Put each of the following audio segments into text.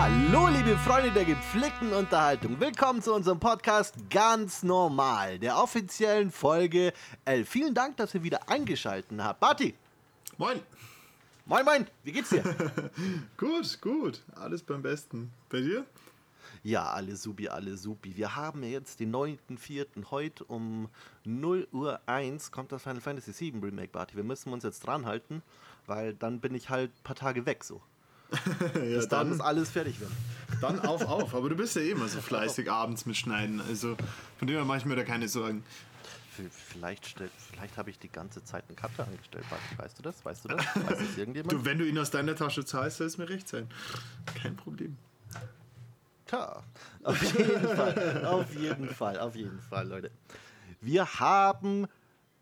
Hallo, liebe Freunde der gepflegten Unterhaltung. Willkommen zu unserem Podcast Ganz Normal, der offiziellen Folge 11. Vielen Dank, dass ihr wieder eingeschaltet habt. Barty, Moin. moin, moin, wie geht's dir? Gut, gut. Alles beim Besten. Bei dir? ja, alle supi, alle supi. Wir haben jetzt den 9.4. Heute um 0 Uhr 1 kommt das Final Fantasy VII Remake, Barty. Wir müssen uns jetzt dran halten, weil dann bin ich halt ein paar Tage weg so. ja, Bis dann muss alles fertig werden. dann auf, auf. Aber du bist ja eh immer so fleißig abends mit Schneiden. Also von dem her mache ich mir da keine Sorgen. Vielleicht, vielleicht habe ich die ganze Zeit einen Cutter angestellt. Weißt du das? Weißt du das? Weiß das irgendjemand? Du, wenn du ihn aus deiner Tasche zahlst, soll es mir recht sein. Kein Problem. Tja, auf jeden Fall, auf jeden Fall, auf jeden Fall, Leute. Wir haben,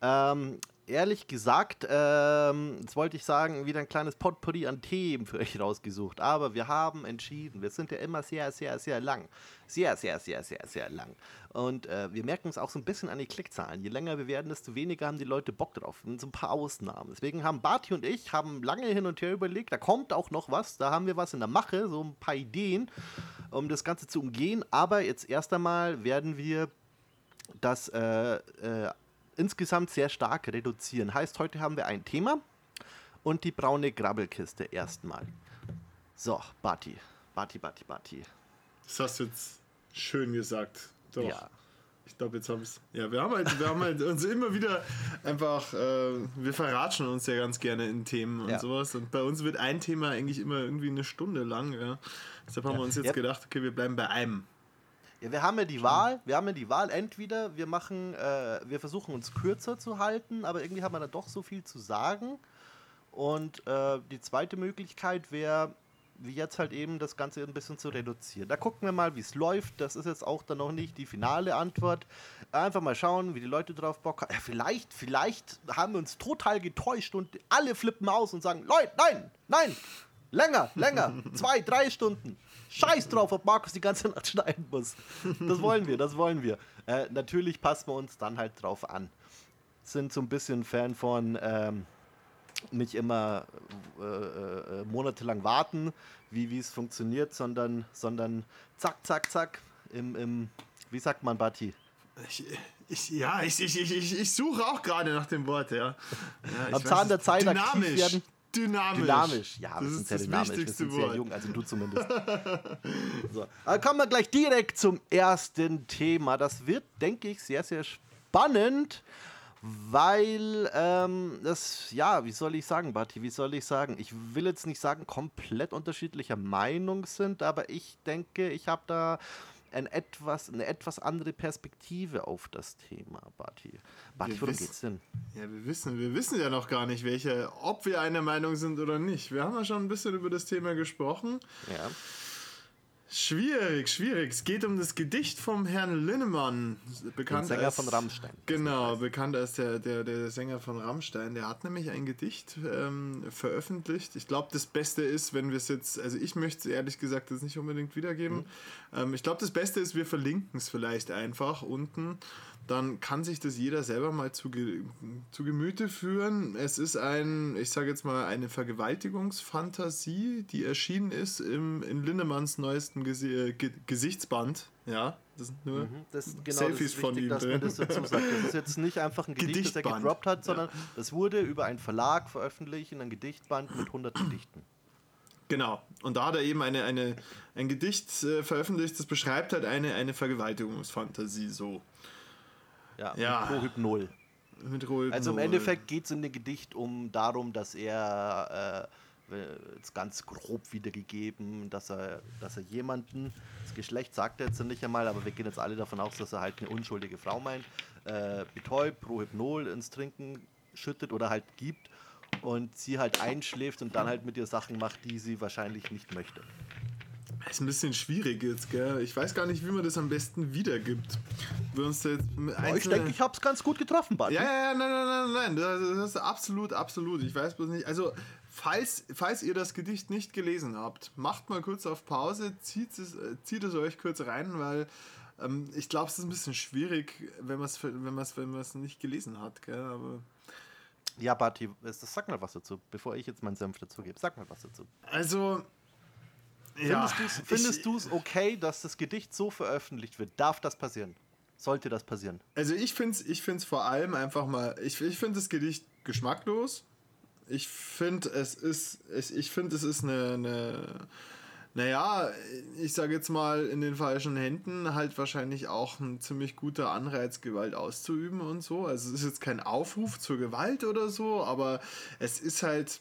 ähm, ehrlich gesagt, ähm, jetzt wollte ich sagen, wieder ein kleines Potpourri an Themen für euch rausgesucht, aber wir haben entschieden, wir sind ja immer sehr, sehr, sehr lang. Sehr, sehr, sehr, sehr, sehr lang. Und äh, wir merken es auch so ein bisschen an die Klickzahlen. Je länger wir werden, desto weniger haben die Leute Bock drauf. Und so ein paar Ausnahmen. Deswegen haben Barty und ich haben lange hin und her überlegt, da kommt auch noch was, da haben wir was in der Mache, so ein paar Ideen um das Ganze zu umgehen. Aber jetzt erst einmal werden wir das äh, äh, insgesamt sehr stark reduzieren. Heißt, heute haben wir ein Thema und die braune Grabbelkiste erstmal. So, Barty. Barty, Barty, Barty. Das hast du jetzt schön gesagt. Doch. Ja. Ich glaube, jetzt habe ich es. Ja, wir haben halt, wir haben halt uns immer wieder einfach, äh, wir verratschen uns ja ganz gerne in Themen und Ja. sowas. Und bei uns wird ein Thema eigentlich immer irgendwie eine Stunde lang. Ja. Deshalb haben wir uns jetzt Ja. gedacht, okay, wir bleiben bei einem. Ja, wir haben ja die Wahl, wir haben ja die Wahl, entweder wir machen, äh, wir versuchen uns kürzer zu halten, aber irgendwie haben wir da doch so viel zu sagen. Und äh, die zweite Möglichkeit wäre, wie jetzt halt eben das Ganze ein bisschen zu reduzieren. Da gucken wir mal, wie es läuft. Das ist jetzt auch dann noch nicht die finale Antwort. Einfach mal schauen, wie die Leute drauf Bock haben. Ja, vielleicht, vielleicht haben wir uns total getäuscht und alle flippen aus und sagen, Leute, nein, nein, länger, länger, zwei, drei Stunden. Scheiß drauf, ob Markus die ganze Nacht schneiden muss. Das wollen wir, das wollen wir. Äh, natürlich passen wir uns dann halt drauf an. Sind so ein bisschen Fan von ähm, nicht immer äh, äh, monatelang warten, wie es funktioniert, sondern, sondern zack, zack, zack, im, im wie sagt man, Bati? Ich, ich, ja, ich, ich, ich, ich, suche auch gerade nach dem Wort, ja. ja ich Am Zahn der. Zeit aktiv Dynamisch. werden. Dynamisch. Dynamisch, ja, wir das sind ist sehr das dynamisch, wir sind sehr jung, also du zumindest. so. Aber kommen wir gleich direkt zum ersten Thema. Das wird, denke ich, sehr, sehr spannend, weil ähm, das, ja, wie soll ich sagen, Bati, wie soll ich sagen? Ich will jetzt nicht sagen, komplett unterschiedlicher Meinung sind, aber ich denke, ich habe da ein etwas, eine etwas andere Perspektive auf das Thema, Bati. Bati, Wir worum wissen- geht's denn? Ja, wir wissen, wir wissen ja noch gar nicht, welche, ob wir einer Meinung sind oder nicht. Wir haben ja schon ein bisschen über das Thema gesprochen. Ja. Schwierig, schwierig. Es geht um das Gedicht vom Herrn Linnemann, Den bekannt Sänger als, von Rammstein. Genau, bekannt als der, der, der Sänger von Rammstein. Der hat nämlich ein Gedicht ähm, veröffentlicht. Ich glaube, das Beste ist, wenn wir es jetzt, also ich möchte es ehrlich gesagt jetzt nicht unbedingt wiedergeben. Ähm, ich glaube, das Beste ist, wir verlinken es vielleicht einfach unten. Dann kann sich das jeder selber mal zu, zu Gemüte führen. Es ist ein, ich sage jetzt mal, eine Vergewaltigungsfantasie, die erschienen ist im, in Linnemanns neuesten Gesi äh, Ge Gesichtsband. Ja, das sind nur Das, genau, Selfies das ist von wichtig, ihm dass drin. man das dazu sagt. Das ist jetzt nicht einfach ein Gedicht, das er Gedichtband. gedroppt hat, sondern das wurde über einen Verlag veröffentlicht in einem Gedichtband mit 100 Gedichten. Genau. Und da hat er eben eine, eine, ein Gedicht äh, veröffentlicht, das beschreibt halt eine, eine Vergewaltigungsfantasie so. Ja, Ja. mit Prohypnol. Mit Rohypnol. Also im Endeffekt geht es in dem Gedicht um darum, dass er, äh, jetzt ganz grob wiedergegeben, dass er, dass er jemanden, das Geschlecht sagt er jetzt nicht einmal, aber wir gehen jetzt alle davon aus, dass er halt eine unschuldige Frau meint, äh, betäubt, Prohypnol ins Trinken schüttet oder halt gibt und sie halt einschläft und dann halt mit ihr Sachen macht, die sie wahrscheinlich nicht möchte. Ist ein bisschen schwierig jetzt, gell? Ich weiß gar nicht, wie man das am besten wiedergibt. Wir uns jetzt mit ich einzelne- denke, ich habe es ganz gut getroffen, Bart. Ja, ja, ja, nein, nein, nein, nein, das ist absolut, absolut. Ich weiß bloß nicht. Also, falls, falls ihr das Gedicht nicht gelesen habt, macht mal kurz auf Pause, zieht es, äh, zieht es euch kurz rein, weil ähm, ich glaube, es ist ein bisschen schwierig, wenn man es wenn man's, wenn man's nicht gelesen hat, gell? Aber Ja, Barty, das- sag mal was dazu, bevor ich jetzt meinen Senf dazu gebe. Sag mal was dazu. Also, Ja, findest du es okay, dass das Gedicht so veröffentlicht wird? Darf das passieren? Sollte das passieren? Also ich finde es ich find's vor allem einfach mal, ich, ich finde das Gedicht geschmacklos. Ich finde, es ist, ich finde, es ist eine, eine naja, ich sage jetzt mal, in den falschen Händen halt wahrscheinlich auch ein ziemlich guter Anreiz, Gewalt auszuüben und so. Also es ist jetzt kein Aufruf zur Gewalt oder so, aber es ist halt,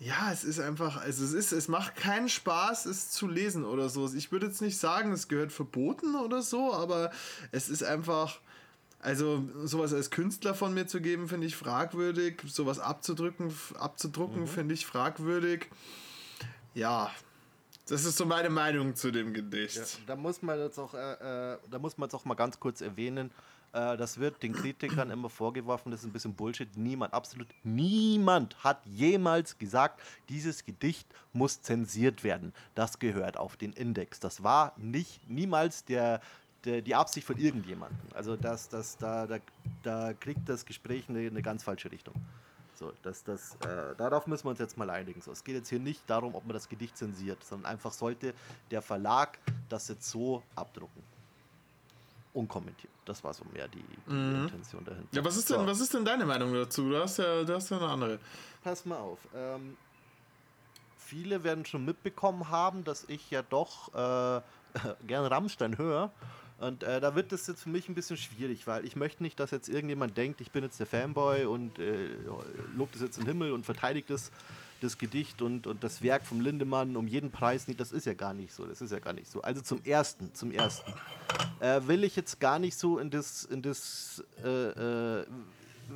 ja, es ist einfach, also es ist, es macht keinen Spaß, es zu lesen oder so. Ich würde jetzt nicht sagen, es gehört verboten oder so, aber es ist einfach, also sowas als Künstler von mir zu geben, finde ich fragwürdig. Sowas abzudrücken, abzudrucken, mhm. finde ich fragwürdig. Ja, das ist so meine Meinung zu dem Gedicht. Ja, da muss man jetzt auch, äh, äh, da muss man jetzt auch mal ganz kurz erwähnen. Äh, das wird den Kritikern immer vorgeworfen, das ist ein bisschen Bullshit. Niemand, absolut niemand hat jemals gesagt, dieses Gedicht muss zensiert werden. Das gehört auf den Index. Das war nicht niemals der, der die Absicht von irgendjemandem. Also das, das, da, da, da kriegt das Gespräch eine, eine ganz falsche Richtung. So, das, das, äh, darauf müssen wir uns jetzt mal einigen. So, es geht jetzt hier nicht darum, ob man das Gedicht zensiert, sondern einfach sollte der Verlag das jetzt so abdrucken. Unkommentiert. Das war so mehr die, die mhm. Intention dahinter. Ja, was ist, denn, was ist denn deine Meinung dazu? Du hast ja, du hast ja eine andere. Pass mal auf. Ähm, viele werden schon mitbekommen haben, dass ich ja doch äh, gern Rammstein höre. Und äh, da wird das jetzt für mich ein bisschen schwierig, weil ich möchte nicht, dass jetzt irgendjemand denkt, ich bin jetzt der Fanboy und äh, lobt es jetzt im Himmel und verteidigt das, das Gedicht und, und das Werk vom Lindemann um jeden Preis nicht. Das ist ja gar nicht so. Das ist ja gar nicht so. Also zum ersten, zum ersten äh, will ich jetzt gar nicht so in das, in das äh, äh,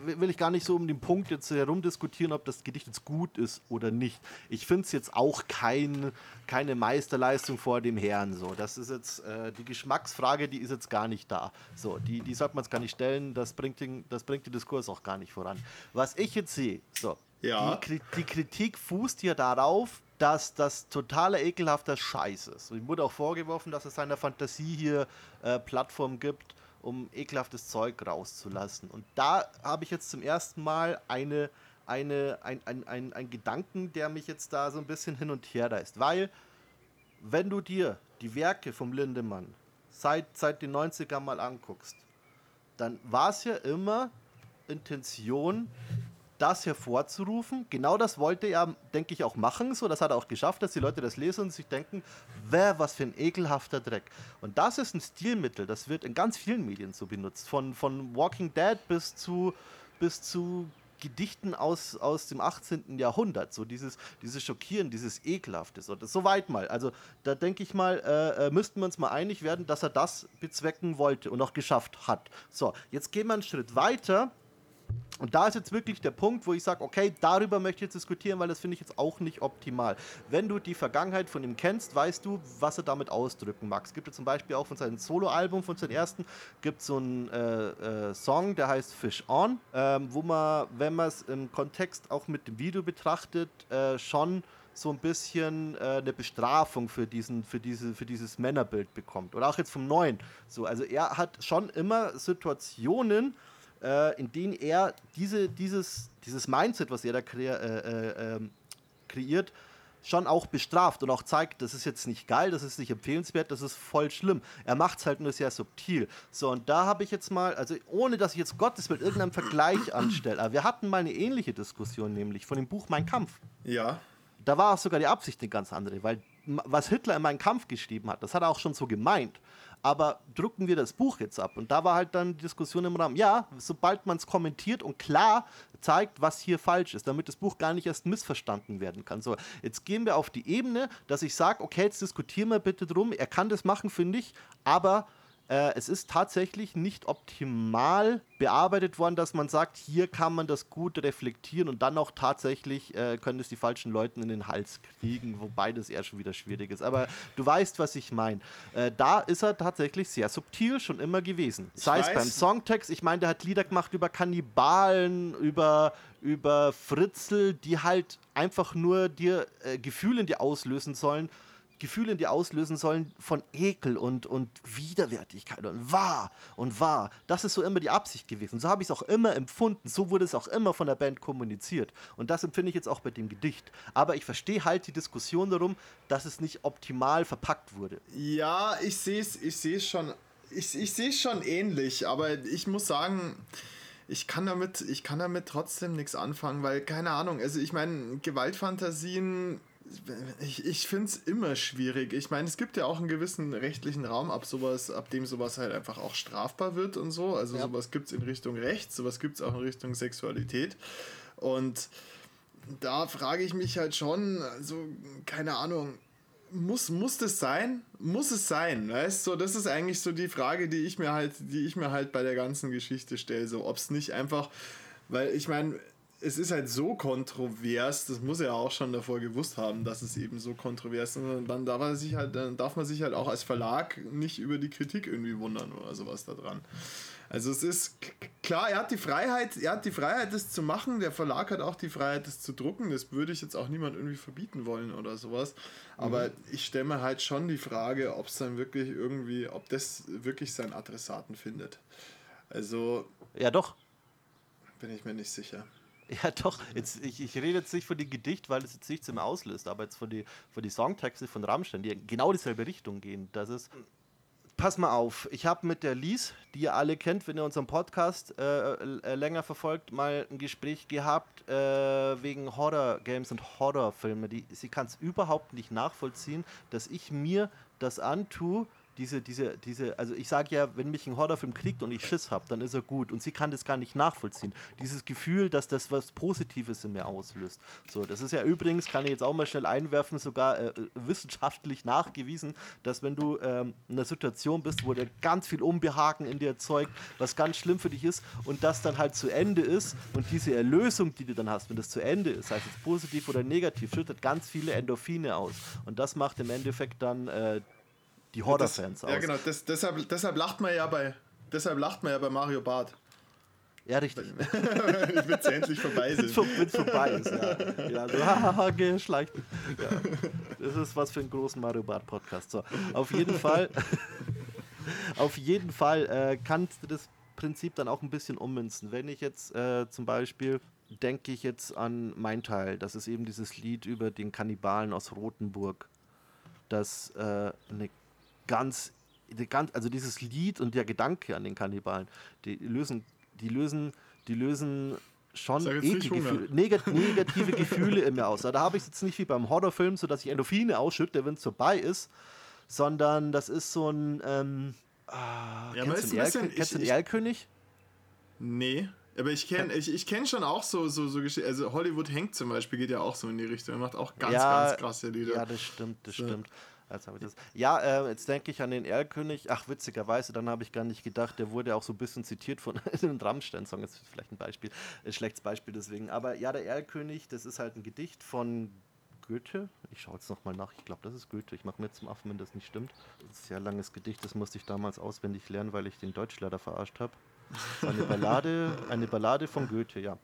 will ich gar nicht so um den Punkt jetzt herumdiskutieren, ob das Gedicht jetzt gut ist oder nicht. Ich finde es jetzt auch kein, keine Meisterleistung vor dem Herrn. So. Das ist jetzt äh, die Geschmacksfrage, die ist jetzt gar nicht da. So, die, die sollte man jetzt gar nicht stellen, das bringt, den, das bringt den Diskurs auch gar nicht voran. Was ich jetzt sehe, so, ja. die, die Kritik fußt hier darauf, dass das totaler ekelhafter Scheiß ist. Ich wurde auch vorgeworfen, dass es seiner Fantasie hier äh, Plattform gibt um ekelhaftes Zeug rauszulassen. Und da habe ich jetzt zum ersten Mal eine, eine, ein, ein, ein, ein Gedanken, der mich jetzt da so ein bisschen hin und her reißt. Weil, wenn du dir die Werke vom Lindemann seit, seit den 90ern mal anguckst, dann war es ja immer Intention, das hervorzurufen. Genau das wollte er, denke ich, auch machen. So, das hat er auch geschafft, dass die Leute das lesen und sich denken, wer, was für ein ekelhafter Dreck. Und das ist ein Stilmittel, das wird in ganz vielen Medien so benutzt. Von, von Walking Dead bis zu, bis zu Gedichten aus, aus dem 18. Jahrhundert. So dieses, dieses Schockieren, dieses Ekelhafte. So, das, so weit mal. Also da denke ich mal, äh, äh, müssten wir uns mal einig werden, dass er das bezwecken wollte und auch geschafft hat. So, jetzt gehen wir einen Schritt weiter und da ist jetzt wirklich der Punkt, wo ich sage, okay, darüber möchte ich jetzt diskutieren, weil das finde ich jetzt auch nicht optimal. Wenn du die Vergangenheit von ihm kennst, weißt du, was er damit ausdrücken mag. Es gibt ja zum Beispiel auch von seinem Soloalbum, von seinem ersten, gibt so einen äh, äh, Song, der heißt Fish On, ähm, wo man, wenn man es im Kontext auch mit dem Video betrachtet, äh, schon so ein bisschen äh, eine Bestrafung für, diesen, für, diese, für dieses Männerbild bekommt. Oder auch jetzt vom Neuen. So, also er hat schon immer Situationen, äh, in denen er diese, dieses, dieses Mindset, was er da kre äh, äh, kreiert, schon auch bestraft und auch zeigt, das ist jetzt nicht geil, das ist nicht empfehlenswert, das ist voll schlimm. Er macht es halt nur sehr subtil. So, und da habe ich jetzt mal, also ohne dass ich jetzt Gottes mit irgendeinem Vergleich anstelle, aber wir hatten mal eine ähnliche Diskussion, nämlich von dem Buch Mein Kampf. Ja. Da war auch sogar die Absicht eine ganz andere, weil was Hitler in Mein Kampf geschrieben hat, das hat er auch schon so gemeint aber drucken wir das Buch jetzt ab? Und da war halt dann die Diskussion im Rahmen, ja, sobald man es kommentiert und klar zeigt, was hier falsch ist, damit das Buch gar nicht erst missverstanden werden kann. So, jetzt gehen wir auf die Ebene, dass ich sage, okay, jetzt diskutieren wir bitte drum, er kann das machen, finde ich, aber äh, es ist tatsächlich nicht optimal bearbeitet worden, dass man sagt, hier kann man das gut reflektieren und dann auch tatsächlich äh, können es die falschen Leuten in den Hals kriegen, wobei das eher schon wieder schwierig ist. Aber du weißt, was ich meine. Äh, da ist er tatsächlich sehr subtil schon immer gewesen. Sei es beim Songtext, ich meine, der hat Lieder gemacht über Kannibalen, über, über Fritzel, die halt einfach nur dir äh, Gefühle in dir auslösen sollen Gefühle in dir auslösen sollen von Ekel und, und Widerwärtigkeit und wahr und wahr. Das ist so immer die Absicht gewesen. So habe ich es auch immer empfunden. So wurde es auch immer von der Band kommuniziert. Und das empfinde ich jetzt auch bei dem Gedicht. Aber ich verstehe halt die Diskussion darum, dass es nicht optimal verpackt wurde. Ja, ich sehe es ich schon. Ich, ich sehe es schon ähnlich, aber ich muss sagen, ich kann damit, ich kann damit trotzdem nichts anfangen, weil, keine Ahnung, also ich meine, Gewaltfantasien, ich, ich finde es immer schwierig. Ich meine, es gibt ja auch einen gewissen rechtlichen Raum, ab sowas, ab dem sowas halt einfach auch strafbar wird und so. Also ja. sowas gibt es in Richtung Recht, sowas gibt es auch in Richtung Sexualität. Und da frage ich mich halt schon, also, keine Ahnung, muss, muss das sein? Muss es sein? Weißt du, das ist eigentlich so die Frage, die ich mir halt, die ich mir halt bei der ganzen Geschichte stelle. So, ob es nicht einfach, weil ich meine, es ist halt so kontrovers, das muss er ja auch schon davor gewusst haben, dass es eben so kontrovers ist. Und dann darf, er sich halt, dann darf man sich halt auch als Verlag nicht über die Kritik irgendwie wundern oder sowas da dran. Also es ist klar, er hat die Freiheit, er hat die Freiheit, das zu machen. Der Verlag hat auch die Freiheit, das zu drucken. Das würde ich jetzt auch niemand irgendwie verbieten wollen oder sowas. Aber mhm. ich stelle mir halt schon die Frage, ob es dann wirklich irgendwie, ob das wirklich seinen Adressaten findet. Also. Ja, doch. Bin ich mir nicht sicher. Ja, doch. Jetzt, ich, ich rede jetzt nicht von dem Gedicht, weil es jetzt nichts mehr auslöst, aber jetzt von den von die Songtexte von Rammstein, die genau dieselbe Richtung gehen. Das ist pass mal auf, ich habe mit der Lies, die ihr alle kennt, wenn ihr unseren Podcast äh, äh, länger verfolgt, mal ein Gespräch gehabt äh, wegen Horror-Games und Horrorfilme. Sie kann es überhaupt nicht nachvollziehen, dass ich mir das antue, diese, diese, diese, also ich sage ja, wenn mich ein Horrorfilm kriegt und ich Schiss habe, dann ist er gut. Und sie kann das gar nicht nachvollziehen. Dieses Gefühl, dass das was Positives in mir auslöst. So, das ist ja übrigens, kann ich jetzt auch mal schnell einwerfen, sogar äh, wissenschaftlich nachgewiesen, dass wenn du ähm, in einer Situation bist, wo dir ganz viel Unbehagen in dir erzeugt, was ganz schlimm für dich ist und das dann halt zu Ende ist und diese Erlösung, die du dann hast, wenn das zu Ende ist, sei es positiv oder negativ, schüttet ganz viele Endorphine aus. Und das macht im Endeffekt dann äh, die Horror-Fans aus. Ja, genau, das, deshalb, deshalb, lacht man ja bei, deshalb lacht man ja bei Mario Barth. Ja, richtig. Wenn es endlich vorbei sind. Wenn es vorbei ist, ja. Ja, so, hahaha, geschleicht. Ja. Das ist was für einen großen Mario Bart Podcast. So, auf jeden Fall, auf jeden Fall äh, kannst du das Prinzip dann auch ein bisschen ummünzen. Wenn ich jetzt äh, zum Beispiel denke ich jetzt an mein Teil, das ist eben dieses Lied über den Kannibalen aus Rothenburg, das äh, eine ganz, die ganz, also dieses Lied und der Gedanke an den Kannibalen, die lösen, die lösen, die lösen schon Gefühle, negat negative Gefühle in mir aus. Da habe ich es jetzt nicht wie beim Horrorfilm, so dass ich Endorphine ausschütte, wenn es vorbei ist, sondern das ist so ein. Ähm, ah, ja, kennst du den, Erl den Erlkönig? Nee. Aber ich kenne ich, ich kenn schon auch so, so, so Geschichten. Also Hollywood hängt zum Beispiel, geht ja auch so in die Richtung. Er macht auch ganz, ja, ganz krasse Lieder. Ja, das stimmt, das so. stimmt. Jetzt ich das. Ja, äh, jetzt denke ich an den Erlkönig. Ach, witzigerweise, dann habe ich gar nicht gedacht, der wurde auch so ein bisschen zitiert von einem Rammstein-Song. Das ist vielleicht ein Beispiel, ein schlechtes Beispiel deswegen. Aber ja, der Erlkönig, das ist halt ein Gedicht von Goethe. Ich schaue jetzt nochmal nach. Ich glaube, das ist Goethe. Ich mache mir zum Affen, wenn das nicht stimmt. Das ist ein sehr langes Gedicht. Das musste ich damals auswendig lernen, weil ich den Deutschlehrer verarscht habe. Eine Ballade, eine Ballade von Goethe, ja.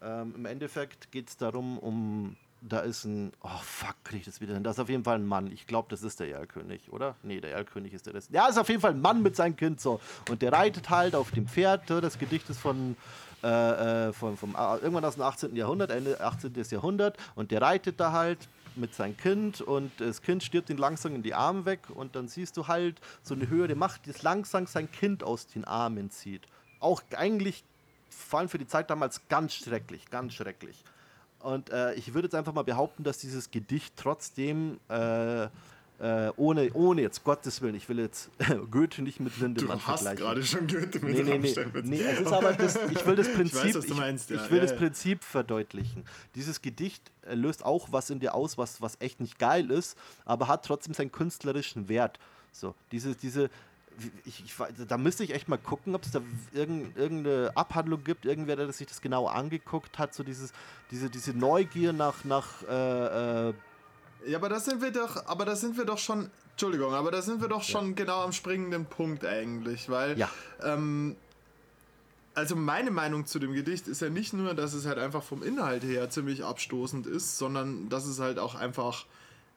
Ähm, Im Endeffekt geht es darum, um da ist ein, oh fuck, krieg ich das wieder hin? Das ist auf jeden Fall ein Mann. Ich glaube, das ist der Erlkönig, oder? Nee, der Erlkönig ist der Rest. Ja, ist auf jeden Fall ein Mann mit seinem Kind so. Und der reitet halt auf dem Pferd. Das Gedicht ist von, äh, äh von, vom, äh, irgendwann aus dem 18. Jahrhundert, Ende 18. Jahrhundert. Und der reitet da halt mit seinem Kind und das Kind stirbt ihn langsam in die Arme weg und dann siehst du halt so eine höhere Macht, die langsam sein Kind aus den Armen zieht. Auch eigentlich, vor allem für die Zeit damals, ganz schrecklich, ganz schrecklich. Und äh, ich würde jetzt einfach mal behaupten, dass dieses Gedicht trotzdem äh, äh, ohne, ohne jetzt Gottes Willen, ich will jetzt Goethe nicht mit Lindemann du hast gerade schon Goethe mit nee, nee, nee, nee, es ist aber das, ich will das Prinzip, ich, weiß, ich, meinst, ja. ich will ja, das ja. Prinzip verdeutlichen. Dieses Gedicht äh, löst auch was in dir aus, was, was echt nicht geil ist, aber hat trotzdem seinen künstlerischen Wert. So, diese, diese, ich, ich, da müsste ich echt mal gucken, ob es da irgend, irgendeine Abhandlung gibt, irgendwer, der sich das genau angeguckt hat, so dieses, diese, diese Neugier nach, nach äh, äh ja, aber da sind wir doch, aber da sind wir doch schon, Entschuldigung, aber da sind wir doch schon ja. genau am springenden Punkt eigentlich, weil, ja. ähm, also meine Meinung zu dem Gedicht ist ja nicht nur, dass es halt einfach vom Inhalt her ziemlich abstoßend ist, sondern dass es halt auch einfach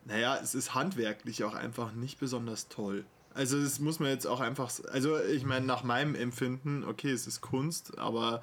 naja, es ist handwerklich auch einfach nicht besonders toll. Also das muss man jetzt auch einfach, also ich meine, nach meinem Empfinden, okay, es ist Kunst, aber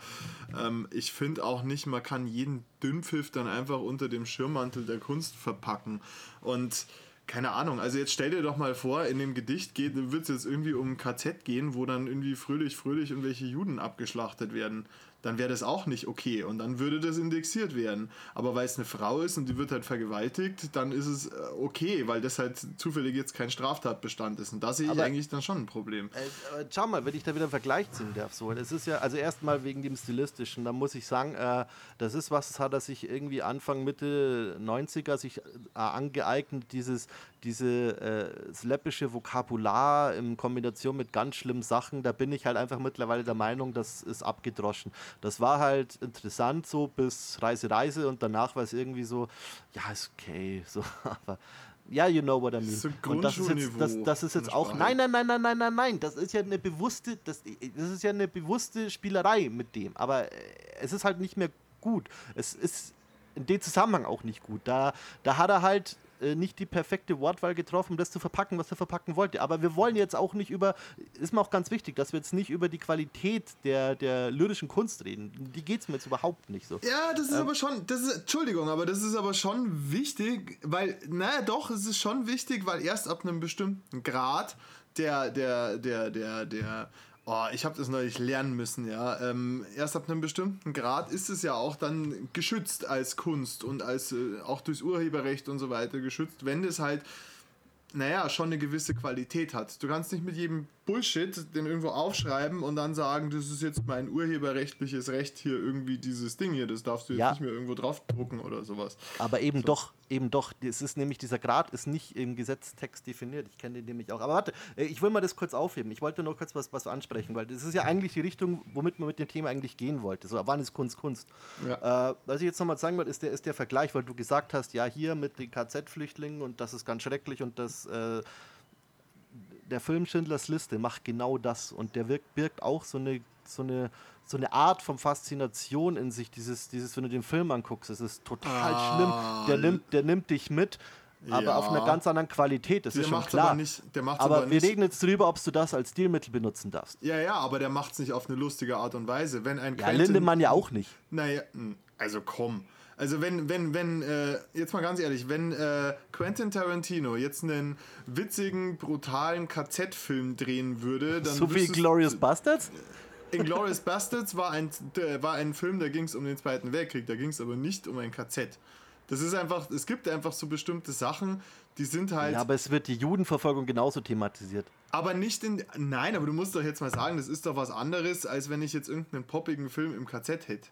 ähm, ich finde auch nicht, man kann jeden Dünnpfiff dann einfach unter dem Schirmmantel der Kunst verpacken. Und keine Ahnung, also jetzt stell dir doch mal vor, in dem Gedicht wird es jetzt irgendwie um ein KZ gehen, wo dann irgendwie fröhlich, fröhlich irgendwelche Juden abgeschlachtet werden dann wäre das auch nicht okay und dann würde das indexiert werden. Aber weil es eine Frau ist und die wird halt vergewaltigt, dann ist es äh, okay, weil das halt zufällig jetzt kein Straftatbestand ist. Und da sehe ich aber, eigentlich dann schon ein Problem. Äh, schau mal, wenn ich da wieder einen Vergleich ziehen darf, so, das ist ja, also erstmal wegen dem Stilistischen, da muss ich sagen, äh, das ist was, das hat er sich irgendwie Anfang, Mitte 90er sich äh, angeeignet, dieses, diese äh, läppische Vokabular in Kombination mit ganz schlimmen Sachen, da bin ich halt einfach mittlerweile der Meinung, das ist abgedroschen. Das war halt interessant so bis Reise, Reise und danach war es irgendwie so, ja, ist okay, so, aber ja, you know what I mean. Und das ist jetzt, das, das ist jetzt auch, nein, nein, nein, nein, nein, nein, nein, das ist ja eine bewusste, das, das ist ja eine bewusste Spielerei mit dem, aber äh, es ist halt nicht mehr gut. Es ist in dem Zusammenhang auch nicht gut. Da, da hat er halt äh, nicht die perfekte Wortwahl getroffen, um das zu verpacken, was er verpacken wollte. Aber wir wollen jetzt auch nicht über, ist mir auch ganz wichtig, dass wir jetzt nicht über die Qualität der, der lyrischen Kunst reden. Die geht es mir jetzt überhaupt nicht so. Ja, das ist ähm, aber schon, das ist, Entschuldigung, aber das ist aber schon wichtig, weil, naja doch, es ist schon wichtig, weil erst ab einem bestimmten Grad der, der, der, der, der, Oh, ich habe das neulich lernen müssen, ja. Ähm, erst ab einem bestimmten Grad ist es ja auch dann geschützt als Kunst und als äh, auch durchs Urheberrecht und so weiter geschützt, wenn es halt, naja, schon eine gewisse Qualität hat. Du kannst nicht mit jedem Bullshit den irgendwo aufschreiben und dann sagen, das ist jetzt mein urheberrechtliches Recht hier irgendwie dieses Ding hier, das darfst du jetzt ja. nicht mehr irgendwo draufdrucken oder sowas. Aber eben so. doch, eben doch, es ist nämlich dieser Grad ist nicht im Gesetztext definiert. Ich kenne den nämlich auch. Aber warte, äh, ich will mal das kurz aufheben. Ich wollte nur kurz was, was ansprechen, weil das ist ja eigentlich die Richtung, womit man mit dem Thema eigentlich gehen wollte. So, wann ist Kunst Kunst? Ja. Äh, was ich jetzt nochmal sagen wollte, ist der, ist der Vergleich, weil du gesagt hast, ja, hier mit den KZ-Flüchtlingen und das ist ganz schrecklich und das äh, der Film Schindlers Liste macht genau das und der wirkt, birgt auch so eine, so eine, so eine Art von Faszination in sich, dieses, dieses, wenn du den Film anguckst, es ist total ah, schlimm. Der nimmt, der nimmt dich mit, aber ja. auf einer ganz anderen Qualität, das der ist schon klar. Aber, nicht, aber, aber wir reden jetzt drüber, ob du das als Stilmittel benutzen darfst. Ja, ja, aber der macht es nicht auf eine lustige Art und Weise. Wenn ein ja, Quentin, Lindemann ja auch nicht. Naja, hm, also komm. Also wenn, wenn, wenn, äh, jetzt mal ganz ehrlich, wenn äh, Quentin Tarantino jetzt einen witzigen, brutalen KZ-Film drehen würde, dann. So wie Glorious Bastards? Inglourious Bastards war ein, war ein Film, da ging es um den Zweiten Weltkrieg, da ging es aber nicht um ein KZ. Das ist einfach, es gibt einfach so bestimmte Sachen, die sind halt. Ja, aber es wird die Judenverfolgung genauso thematisiert. Aber nicht in. Nein, aber du musst doch jetzt mal sagen, das ist doch was anderes, als wenn ich jetzt irgendeinen poppigen Film im KZ hätte.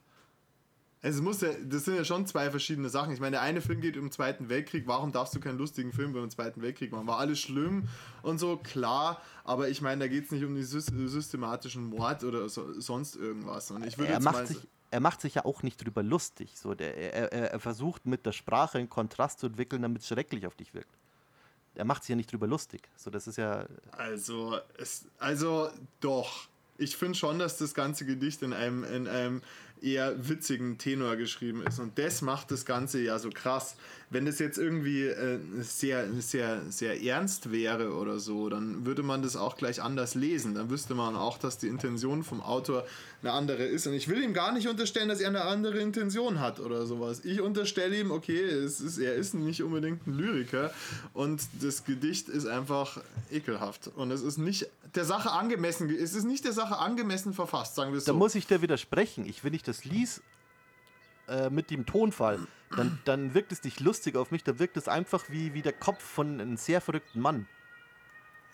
Es muss ja, das sind ja schon zwei verschiedene Sachen. Ich meine, der eine Film geht um den Zweiten Weltkrieg. Warum darfst du keinen lustigen Film über den Zweiten Weltkrieg machen? War alles schlimm und so, klar. Aber ich meine, da geht es nicht um den systematischen Mord oder so, sonst irgendwas. Und ich würde er macht sich er macht sich ja auch nicht drüber lustig. So, der, er, er, versucht mit der Sprache einen Kontrast zu entwickeln, damit es schrecklich auf dich wirkt. Er macht sich ja nicht drüber lustig. So, das ist ja. Also, es, also doch. Ich finde schon, dass das ganze Gedicht in einem, in einem eher witzigen Tenor geschrieben ist. Und das macht das Ganze ja so krass. Wenn das jetzt irgendwie äh, sehr, sehr, sehr ernst wäre oder so, dann würde man das auch gleich anders lesen. Dann wüsste man auch, dass die Intention vom Autor eine andere ist. Und ich will ihm gar nicht unterstellen, dass er eine andere Intention hat oder sowas. Ich unterstelle ihm, okay, es ist, er ist nicht unbedingt ein Lyriker und das Gedicht ist einfach ekelhaft. Und es ist nicht der Sache angemessen, es ist nicht der Sache angemessen verfasst, sagen wir es so. Da muss ich dir widersprechen. Ich will nicht das lies äh, mit dem Tonfall, dann, dann wirkt es nicht lustig auf mich, dann wirkt es einfach wie, wie der Kopf von einem sehr verrückten Mann.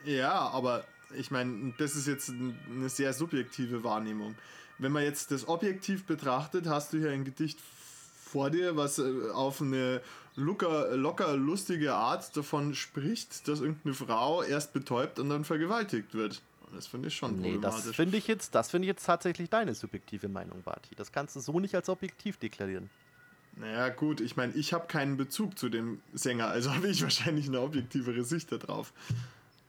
Ja, aber ich meine, das ist jetzt eine sehr subjektive Wahrnehmung. Wenn man jetzt das objektiv betrachtet, hast du hier ein Gedicht vor dir, was äh, auf eine locker, locker lustige Art davon spricht, dass irgendeine Frau erst betäubt und dann vergewaltigt wird. Das finde ich schon nee, problematisch. Das finde ich, jetzt, find ich jetzt tatsächlich deine subjektive Meinung, Barty. Das kannst du so nicht als objektiv deklarieren. Naja, gut, ich meine, ich habe keinen Bezug zu dem Sänger, also habe ich wahrscheinlich eine objektivere Sicht darauf.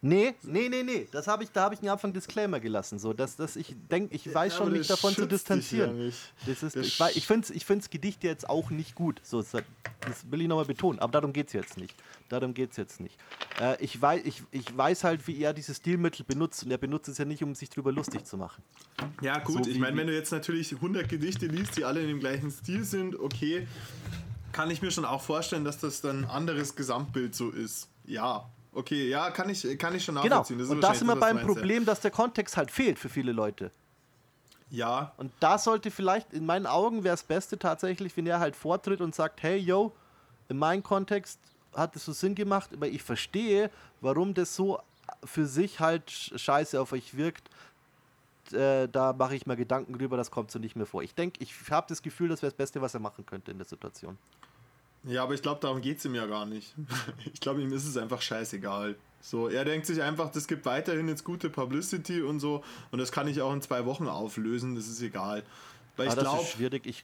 Nee, nee, nee, nee. Das hab ich, da habe ich am Anfang Disclaimer gelassen. So, dass, dass ich denke, ich weiß ja, schon, mich davon zu distanzieren. Ja das ist, ich ich finde ich find's Gedicht jetzt auch nicht gut. So, das will ich nochmal betonen. Aber darum geht es jetzt nicht. Darum geht es jetzt nicht. Äh, ich, weiß, ich, ich weiß halt, wie er dieses Stilmittel benutzt. Und er benutzt es ja nicht, um sich drüber lustig zu machen. Ja, gut. So ich meine, wenn du jetzt natürlich 100 Gedichte liest, die alle in dem gleichen Stil sind, okay, kann ich mir schon auch vorstellen, dass das dann ein anderes Gesamtbild so ist. Ja, Okay, ja, kann ich, kann ich schon genau. nachvollziehen. Genau. und da sind wir beim Problem, dass der Kontext halt fehlt für viele Leute. Ja. Und da sollte vielleicht, in meinen Augen wäre es Beste tatsächlich, wenn er halt vortritt und sagt, hey, yo, in meinem Kontext hat es so Sinn gemacht, aber ich verstehe, warum das so für sich halt scheiße auf euch wirkt. Äh, da mache ich mir Gedanken drüber, das kommt so nicht mehr vor. Ich denke, ich habe das Gefühl, das wäre das Beste, was er machen könnte in der Situation. Ja, aber ich glaube, darum geht es ihm ja gar nicht. ich glaube, ihm ist es einfach scheißegal. So, er denkt sich einfach, das gibt weiterhin jetzt gute Publicity und so und das kann ich auch in zwei Wochen auflösen, das ist egal. Weil ah, ich glaube, schwierig. Ich,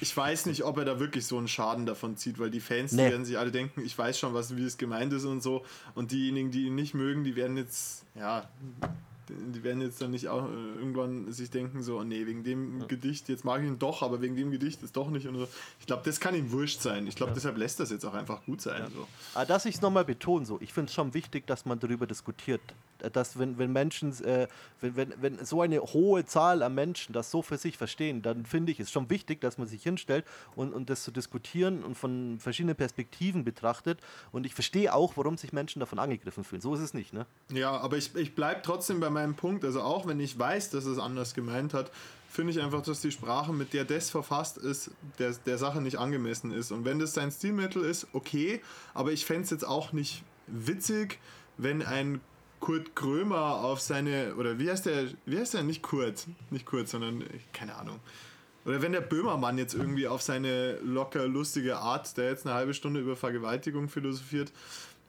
ich weiß nicht, ob er da wirklich so einen Schaden davon zieht, weil die Fans, nee. die werden sich alle denken, ich weiß schon, was, wie es gemeint ist und so. Und diejenigen, die ihn nicht mögen, die werden jetzt, ja, die werden jetzt dann nicht auch äh, irgendwann sich denken, so, nee, wegen dem ja. Gedicht, jetzt mag ich ihn doch, aber wegen dem Gedicht ist doch nicht. Und so. Ich glaube, das kann ihm wurscht sein. Ich glaube, ja. deshalb lässt das jetzt auch einfach gut sein. Ja. So. Aber dass ich es nochmal betone, so, ich finde es schon wichtig, dass man darüber diskutiert. Dass, wenn, wenn Menschen, äh, wenn, wenn, wenn so eine hohe Zahl an Menschen das so für sich verstehen, dann finde ich es schon wichtig, dass man sich hinstellt und, und das zu diskutieren und von verschiedenen Perspektiven betrachtet. Und ich verstehe auch, warum sich Menschen davon angegriffen fühlen. So ist es nicht, ne? Ja, aber ich, ich bleibe trotzdem bei meinem Punkt. Also auch wenn ich weiß, dass es anders gemeint hat, finde ich einfach, dass die Sprache, mit der das verfasst ist, der, der Sache nicht angemessen ist. Und wenn das sein Stilmittel ist, okay, aber ich fände es jetzt auch nicht witzig, wenn ein Kurt Krömer auf seine, oder wie heißt der, wie heißt der, nicht Kurt, nicht Kurt, sondern, keine Ahnung. Oder wenn der Böhmermann jetzt irgendwie auf seine locker lustige Art, der jetzt eine halbe Stunde über Vergewaltigung philosophiert,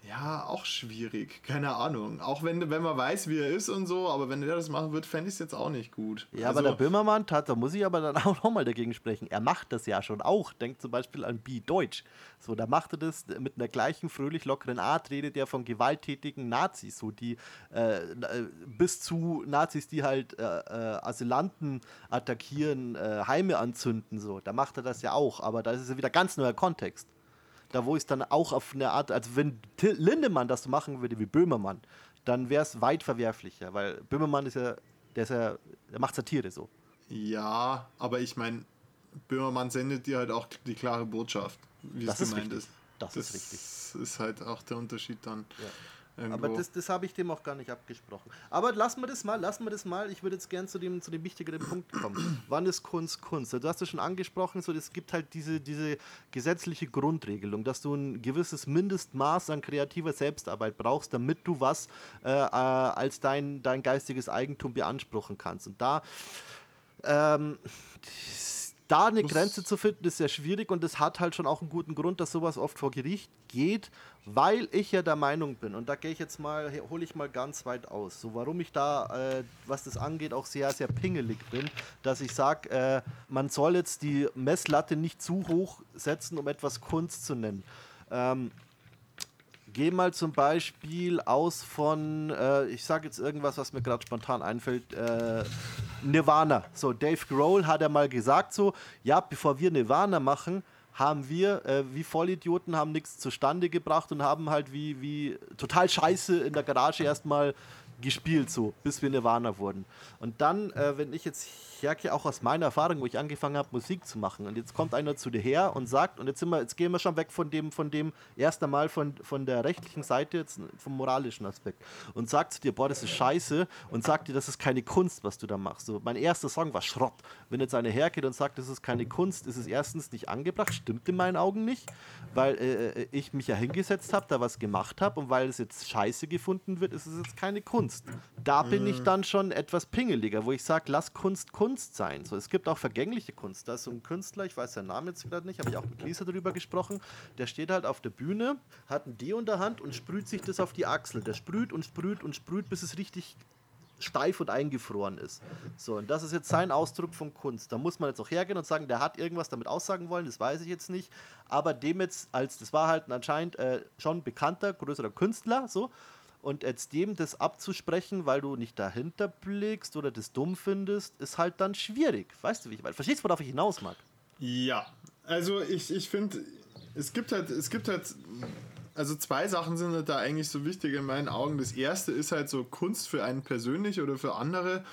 ja, auch schwierig. Keine Ahnung. Auch wenn, wenn man weiß, wie er ist und so, aber wenn er das machen wird, fände ich es jetzt auch nicht gut. Ja, also, aber der Böhmermann, tat, da muss ich aber dann auch nochmal dagegen sprechen. Er macht das ja schon auch. Denkt zum Beispiel an Bi Deutsch. So, da macht er das mit einer gleichen fröhlich lockeren Art, redet er von gewalttätigen Nazis, so die äh, äh bis zu Nazis, die halt äh, äh, Asylanten attackieren, äh, Heime anzünden, so. Da macht er das ja auch, aber da ist es wieder ganz neuer Kontext da wo ich es dann auch auf eine Art, also wenn Till Lindemann das so machen würde wie Böhmermann, dann wäre es weit verwerflicher, weil Böhmermann ist ja, der ist ja, der macht Satire so. Ja, aber ich meine, Böhmermann sendet dir halt auch die klare Botschaft, wie das es gemeint ist. Das, das, ist richtig. Das ist halt auch der Unterschied dann. Ja. Irgendwo. Aber das, das habe ich dem auch gar nicht abgesprochen. Aber lassen wir das mal, lassen wir das mal. Ich würde jetzt gerne zu dem, zu dem wichtigeren Punkt kommen. Wann ist Kunst Kunst? Du hast es schon angesprochen, so, es gibt halt diese, diese gesetzliche Grundregelung, dass du ein gewisses Mindestmaß an kreativer Selbstarbeit brauchst, damit du was äh, äh, als dein, dein geistiges Eigentum beanspruchen kannst. Und da ähm, da eine Grenze zu finden, ist sehr schwierig und es hat halt schon auch einen guten Grund, dass sowas oft vor Gericht geht, weil ich ja der Meinung bin, und da gehe ich jetzt mal, hole ich mal ganz weit aus, so warum ich da, äh, was das angeht, auch sehr, sehr pingelig bin, dass ich sage, äh, man soll jetzt die Messlatte nicht zu hoch setzen, um etwas Kunst zu nennen. Ähm, Geh mal zum Beispiel aus von, äh, ich sage jetzt irgendwas, was mir gerade spontan einfällt, äh, Nirvana. So, Dave Grohl hat ja mal gesagt so, ja, bevor wir Nirvana machen, haben wir, äh, wie Vollidioten, haben nichts zustande gebracht und haben halt wie, wie total scheiße in der Garage erstmal gespielt, so, bis wir Nirvana wurden. Und dann, äh, wenn ich jetzt hergehe, auch aus meiner Erfahrung, wo ich angefangen habe, Musik zu machen, und jetzt kommt einer zu dir her und sagt, und jetzt sind wir, jetzt gehen wir schon weg von dem, von dem erst einmal von, von der rechtlichen Seite, jetzt vom moralischen Aspekt, und sagt zu dir, boah, das ist scheiße, und sagt dir, das ist keine Kunst, was du da machst. So, mein erster Song war Schrott. Wenn jetzt einer hergeht und sagt, das ist keine Kunst, ist es erstens nicht angebracht, stimmt in meinen Augen nicht, weil äh, äh ich mich ja hingesetzt habe, da was gemacht habe, und weil es jetzt scheiße gefunden wird, ist es jetzt keine Kunst. Da bin ich mhm. dann schon etwas pingeliger, wo ich sage, lass Kunst Kunst sein. So, es gibt auch vergängliche Kunst. Da ist so ein Künstler, ich weiß seinen Namen jetzt gerade nicht, habe ich auch mit Lisa darüber gesprochen, der steht halt auf der Bühne, hat ein D unter Hand und sprüht sich das auf die Achsel. Der sprüht und sprüht und sprüht, bis es richtig steif und eingefroren ist. So, und das ist jetzt sein Ausdruck von Kunst. Da muss man jetzt auch hergehen und sagen, der hat irgendwas damit aussagen wollen, das weiß ich jetzt nicht. Aber dem jetzt, als das war halt anscheinend äh, schon bekannter, größerer Künstler, so, Und jetzt dem das abzusprechen, weil du nicht dahinter blickst oder das dumm findest, ist halt dann schwierig. Weißt du, wie ich meine? Verstehst du, worauf ich hinaus mag? Ja, also ich, ich finde, es gibt halt, es gibt halt, also zwei Sachen sind halt da eigentlich so wichtig in meinen Augen. Das erste ist halt so Kunst für einen persönlich oder für andere.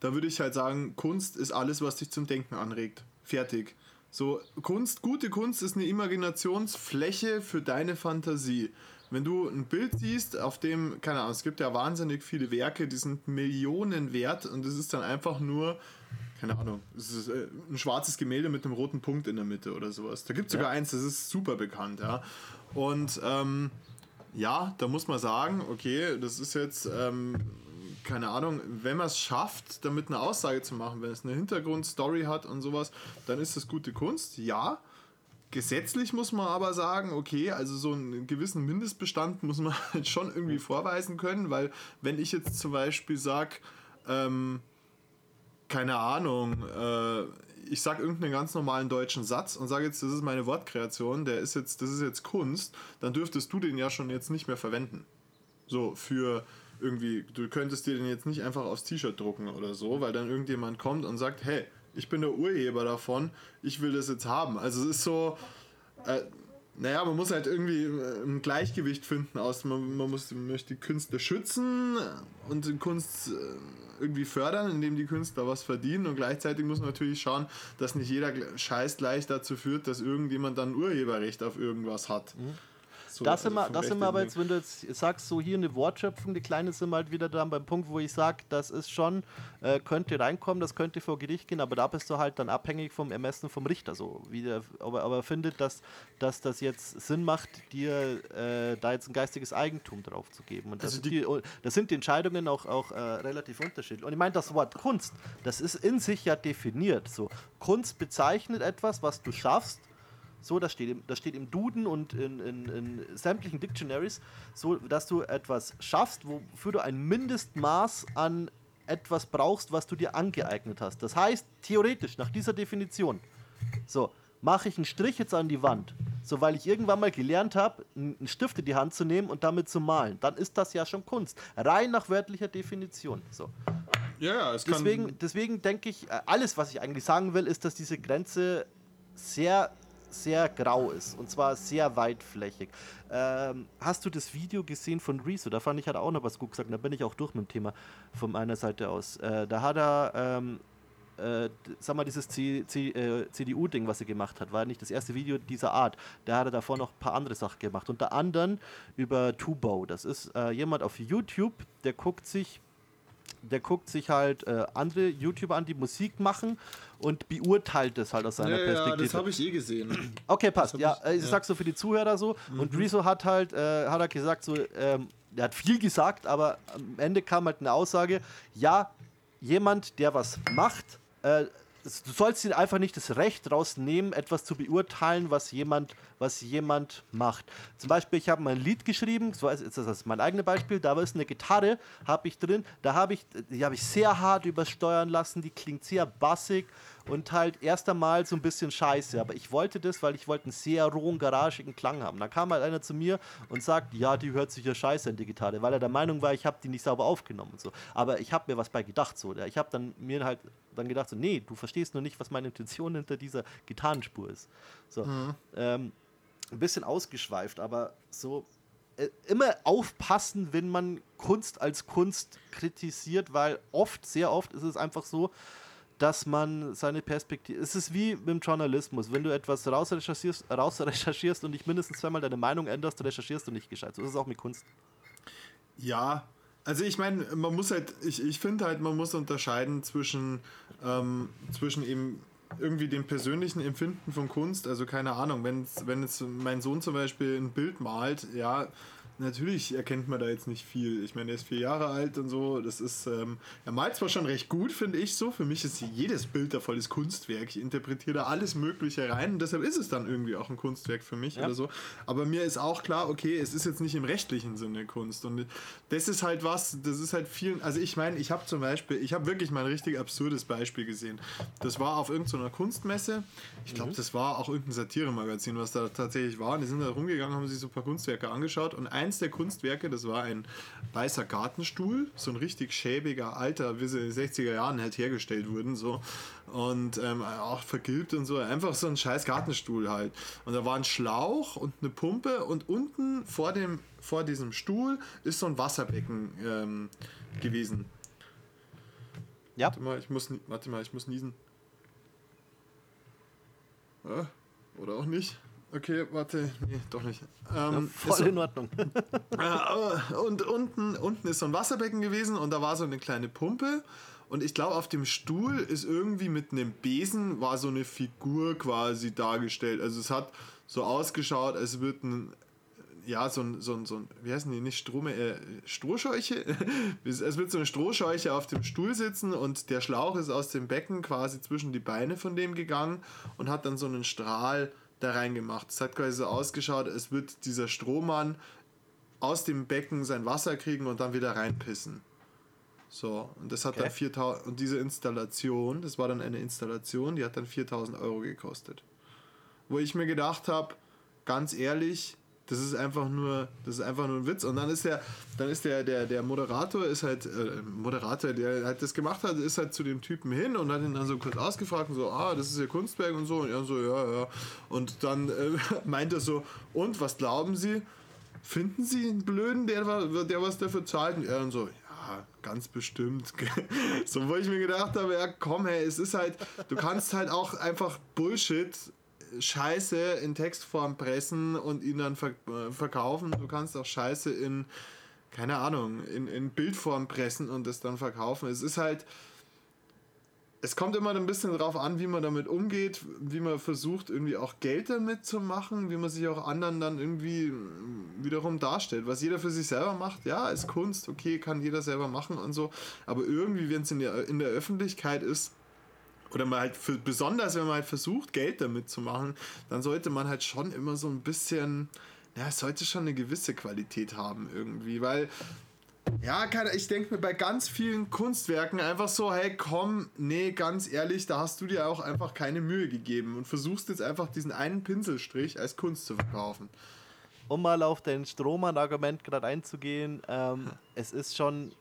Da würde ich halt sagen, Kunst ist alles, was dich zum Denken anregt. Fertig. So, Kunst, gute Kunst ist eine Imaginationsfläche für deine Fantasie. Wenn du ein Bild siehst, auf dem, keine Ahnung, es gibt ja wahnsinnig viele Werke, die sind Millionen wert und es ist dann einfach nur, keine Ahnung, es ist äh, ein schwarzes Gemälde mit einem roten Punkt in der Mitte oder sowas. Da gibt es sogar ja. eins, das ist super bekannt, ja. Und ähm, ja, da muss man sagen, okay, das ist jetzt, ähm, keine Ahnung, wenn man es schafft, damit eine Aussage zu machen, wenn es eine Hintergrundstory hat und sowas, dann ist das gute Kunst, ja. Gesetzlich muss man aber sagen, okay, also so einen gewissen Mindestbestand muss man halt schon irgendwie vorweisen können, weil wenn ich jetzt zum Beispiel sage, ähm, keine Ahnung, äh, ich sage irgendeinen ganz normalen deutschen Satz und sage jetzt, das ist meine Wortkreation, der ist jetzt, das ist jetzt Kunst, dann dürftest du den ja schon jetzt nicht mehr verwenden. So, für irgendwie, du könntest dir den jetzt nicht einfach aufs T-Shirt drucken oder so, weil dann irgendjemand kommt und sagt, hey, ich bin der Urheber davon, ich will das jetzt haben. Also es ist so, äh, naja, man muss halt irgendwie äh, ein Gleichgewicht finden aus, man, man muss, man möchte die Künstler schützen und Kunst äh, irgendwie fördern, indem die Künstler was verdienen und gleichzeitig muss man natürlich schauen, dass nicht jeder Scheiß gleich dazu führt, dass irgendjemand dann Urheberrecht auf irgendwas hat. Mhm. So, das also sind wir, das aber jetzt, wenn du jetzt sagst, so hier eine Wortschöpfung, die kleine sind wir halt wieder dann beim Punkt, wo ich sage, das ist schon, äh, könnte reinkommen, das könnte vor Gericht gehen, aber da bist du halt dann abhängig vom Ermessen vom Richter, so wie der, aber, aber findet, dass, dass das jetzt Sinn macht, dir äh, da jetzt ein geistiges Eigentum drauf zu geben. Und das, also die, die, das sind die Entscheidungen auch, auch äh, relativ unterschiedlich. Und ich meine, das Wort Kunst, das ist in sich ja definiert. So, Kunst bezeichnet etwas, was du schaffst, so, das steht, im, das steht im Duden und in, in, in sämtlichen Dictionaries, so dass du etwas schaffst, wofür du ein Mindestmaß an etwas brauchst, was du dir angeeignet hast. Das heißt, theoretisch, nach dieser Definition, so, mache ich einen Strich jetzt an die Wand, so weil ich irgendwann mal gelernt habe, einen Stift in die Hand zu nehmen und damit zu malen, dann ist das ja schon Kunst. Rein nach wörtlicher Definition. So. Ja, es deswegen, deswegen denke ich, äh, alles, was ich eigentlich sagen will, ist, dass diese Grenze sehr sehr grau ist und zwar sehr weitflächig. Ähm, hast du das Video gesehen von Rezo? Da fand ich, hat er auch noch was gut gesagt. Da bin ich auch durch mit dem Thema von meiner Seite aus. Äh, da hat er, ähm, äh, sag mal, dieses äh, CDU-Ding, was er gemacht hat, war nicht das erste Video dieser Art. Da hat er davor noch ein paar andere Sachen gemacht. Unter anderem über Tubo. Das ist äh, jemand auf YouTube, der guckt sich der guckt sich halt äh, andere YouTuber an, die Musik machen und beurteilt das halt aus seiner ja, Perspektive. Ja, das habe ich eh gesehen. Okay, passt. Ja, ich, äh, ich ja. sag's so für die Zuhörer so. Mhm. Und Rezo hat halt, äh, hat er gesagt, so, ähm, er hat viel gesagt, aber am Ende kam halt eine Aussage, ja, jemand, der was macht, äh, du sollst ihn einfach nicht das Recht rausnehmen, etwas zu beurteilen, was jemand, was jemand macht. Zum Beispiel, ich habe mal ein Lied geschrieben, so ist das mein eigenes Beispiel, da ist eine Gitarre, habe ich drin, da habe ich, die habe ich sehr hart übersteuern lassen, die klingt sehr bassig und halt erst einmal so ein bisschen scheiße. Aber ich wollte das, weil ich wollte einen sehr rohen, garagigen Klang haben. Da kam halt einer zu mir und sagt, ja, die hört sich ja scheiße an die Gitarre, weil er der Meinung war, ich habe die nicht sauber aufgenommen und so. Aber ich habe mir was bei gedacht so. Ich habe dann mir halt dann gedacht so, nee, du verstehst nur nicht, was meine Intention hinter dieser Gitarrenspur ist. So. Mhm. Ähm, ein bisschen ausgeschweift, aber so äh, immer aufpassen, wenn man Kunst als Kunst kritisiert, weil oft, sehr oft ist es einfach so, dass man seine Perspektive. Es ist wie mit dem Journalismus. Wenn du etwas rausrecherchierst, rausrecherchierst und dich mindestens zweimal deine Meinung änderst, recherchierst du nicht gescheit. So ist es auch mit Kunst. Ja, also ich meine, man muss halt, ich, ich finde halt, man muss unterscheiden zwischen, ähm, zwischen eben irgendwie dem persönlichen Empfinden von Kunst. Also keine Ahnung, wenn jetzt mein Sohn zum Beispiel ein Bild malt, ja, natürlich erkennt man da jetzt nicht viel. Ich meine, er ist vier Jahre alt und so. Das ist, ähm, er malt zwar schon recht gut, finde ich so. Für mich ist jedes Bild da volles Kunstwerk. Ich interpretiere da alles Mögliche rein und deshalb ist es dann irgendwie auch ein Kunstwerk für mich ja. oder so. Aber mir ist auch klar, okay, es ist jetzt nicht im rechtlichen Sinne Kunst. Und das ist halt was, das ist halt vielen. Also ich meine, ich habe zum Beispiel, ich habe wirklich mal ein richtig absurdes Beispiel gesehen. Das war auf irgendeiner Kunstmesse. Ich glaube, mhm. das war auch irgendein Satiremagazin, was da tatsächlich war. Und die sind da rumgegangen, haben sich so ein paar Kunstwerke angeschaut und ein eins der Kunstwerke, das war ein weißer Gartenstuhl, so ein richtig schäbiger, alter, wie sie in den 60er Jahren halt hergestellt wurden, so. Und ähm, auch vergilbt und so. Einfach so ein scheiß Gartenstuhl halt. Und da war ein Schlauch und eine Pumpe und unten vor, dem, vor diesem Stuhl ist so ein Wasserbecken ähm, gewesen. Ja. Warte mal, ich muss, warte mal, ich muss niesen. Oder auch nicht. Okay, warte, nee, doch nicht. Ähm, ja, voll in Ordnung. äh, und unten, unten ist so ein Wasserbecken gewesen und da war so eine kleine Pumpe. Und ich glaube, auf dem Stuhl ist irgendwie mit einem Besen war so eine Figur quasi dargestellt. Also es hat so ausgeschaut, als würde ein ja, so ein, so ein, so ein, wie heißen die, nicht Strome, äh, Strohscheuche? es wird so eine Strohscheuche auf dem Stuhl sitzen und der Schlauch ist aus dem Becken quasi zwischen die Beine von dem gegangen und hat dann so einen Strahl da reingemacht. Es hat quasi so ausgeschaut, es wird dieser Strohmann aus dem Becken sein Wasser kriegen und dann wieder reinpissen. So, und das hat okay. dann 4000, und diese Installation, das war dann eine Installation, die hat dann 4000 Euro gekostet. Wo ich mir gedacht habe, ganz ehrlich, das ist einfach nur, das ist einfach nur ein Witz. Und dann ist der, dann ist der, der, der Moderator ist halt, äh, Moderator, der halt das gemacht hat, ist halt zu dem Typen hin und hat ihn dann so kurz ausgefragt und so, ah, das ist ja Kunstwerk und so. Und er so, ja, ja. Und dann äh, meint er so, und was glauben Sie? Finden Sie einen Blöden, der, der was dafür zahlt? Und er dann so, ja, ganz bestimmt. so, wo ich mir gedacht habe, ja, komm, hey, es ist halt, du kannst halt auch einfach Bullshit Scheiße in Textform pressen und ihn dann äh, verkaufen. Du kannst auch Scheiße in, keine Ahnung, in, in Bildform pressen und das dann verkaufen. Es ist halt, es kommt immer ein bisschen darauf an, wie man damit umgeht, wie man versucht, irgendwie auch Geld damit zu machen, wie man sich auch anderen dann irgendwie wiederum darstellt. Was jeder für sich selber macht, ja, ist Kunst, okay, kann jeder selber machen und so. Aber irgendwie, wenn es in der, in der Öffentlichkeit ist, oder man halt für, besonders wenn man halt versucht, Geld damit zu machen, dann sollte man halt schon immer so ein bisschen, ja, es sollte schon eine gewisse Qualität haben irgendwie, weil ja, keine, ich denke mir bei ganz vielen Kunstwerken einfach so, hey, komm, nee, ganz ehrlich, da hast du dir auch einfach keine Mühe gegeben und versuchst jetzt einfach diesen einen Pinselstrich als Kunst zu verkaufen. Um mal auf dein Strohmann-Argument gerade einzugehen, ähm, es ist schon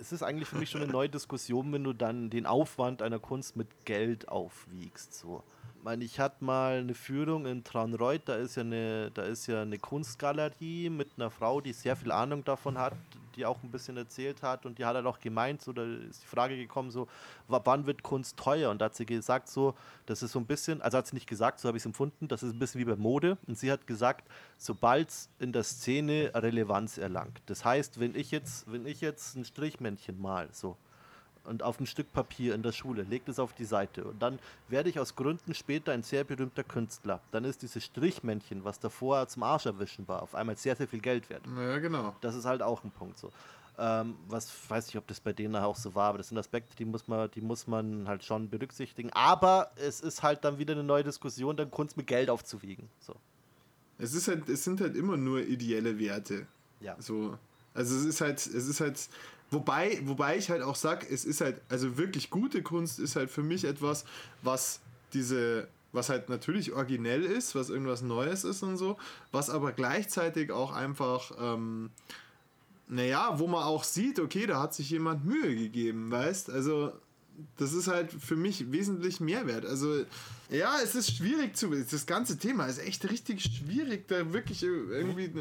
es ist eigentlich für mich schon eine neue Diskussion, wenn du dann den Aufwand einer Kunst mit Geld aufwiegst. So. Ich meine, ich hatte mal eine Führung in Traunreuth, da ist ja eine, da ist ja eine Kunstgalerie mit einer Frau, die sehr viel Ahnung davon hat, die auch ein bisschen erzählt hat und die hat halt auch gemeint, so, da ist die Frage gekommen, so, wann wird Kunst teuer? Und da hat sie gesagt, so, das ist so ein bisschen, also hat sie nicht gesagt, so habe ich es empfunden, das ist ein bisschen wie bei Mode. Und sie hat gesagt, sobald es in der Szene Relevanz erlangt. Das heißt, wenn ich jetzt, wenn ich jetzt ein Strichmännchen mal, so, und auf ein Stück Papier in der Schule, legt es auf die Seite und dann werde ich aus Gründen später ein sehr berühmter Künstler. Dann ist dieses Strichmännchen, was davor zum Arsch erwischen war, auf einmal sehr, sehr viel Geld wert. Ja, genau. Das ist halt auch ein Punkt so. Ähm, was weiß ich, ob das bei denen auch so war, aber das sind Aspekte, die muss man, die muss man halt schon berücksichtigen. Aber es ist halt dann wieder eine neue Diskussion, dann Kunst mit Geld aufzuwiegen. So. Es ist halt, es sind halt immer nur ideelle Werte. Ja. So. Also es ist halt, es ist halt, Wobei, wobei ich halt auch sag, es ist halt, also wirklich gute Kunst ist halt für mich etwas, was diese, was halt natürlich originell ist, was irgendwas Neues ist und so, was aber gleichzeitig auch einfach, ähm, naja, wo man auch sieht, okay, da hat sich jemand Mühe gegeben, weißt? Also, das ist halt für mich wesentlich Mehrwert. Also, ja, es ist schwierig zu. Das ganze Thema ist echt richtig schwierig, da wirklich irgendwie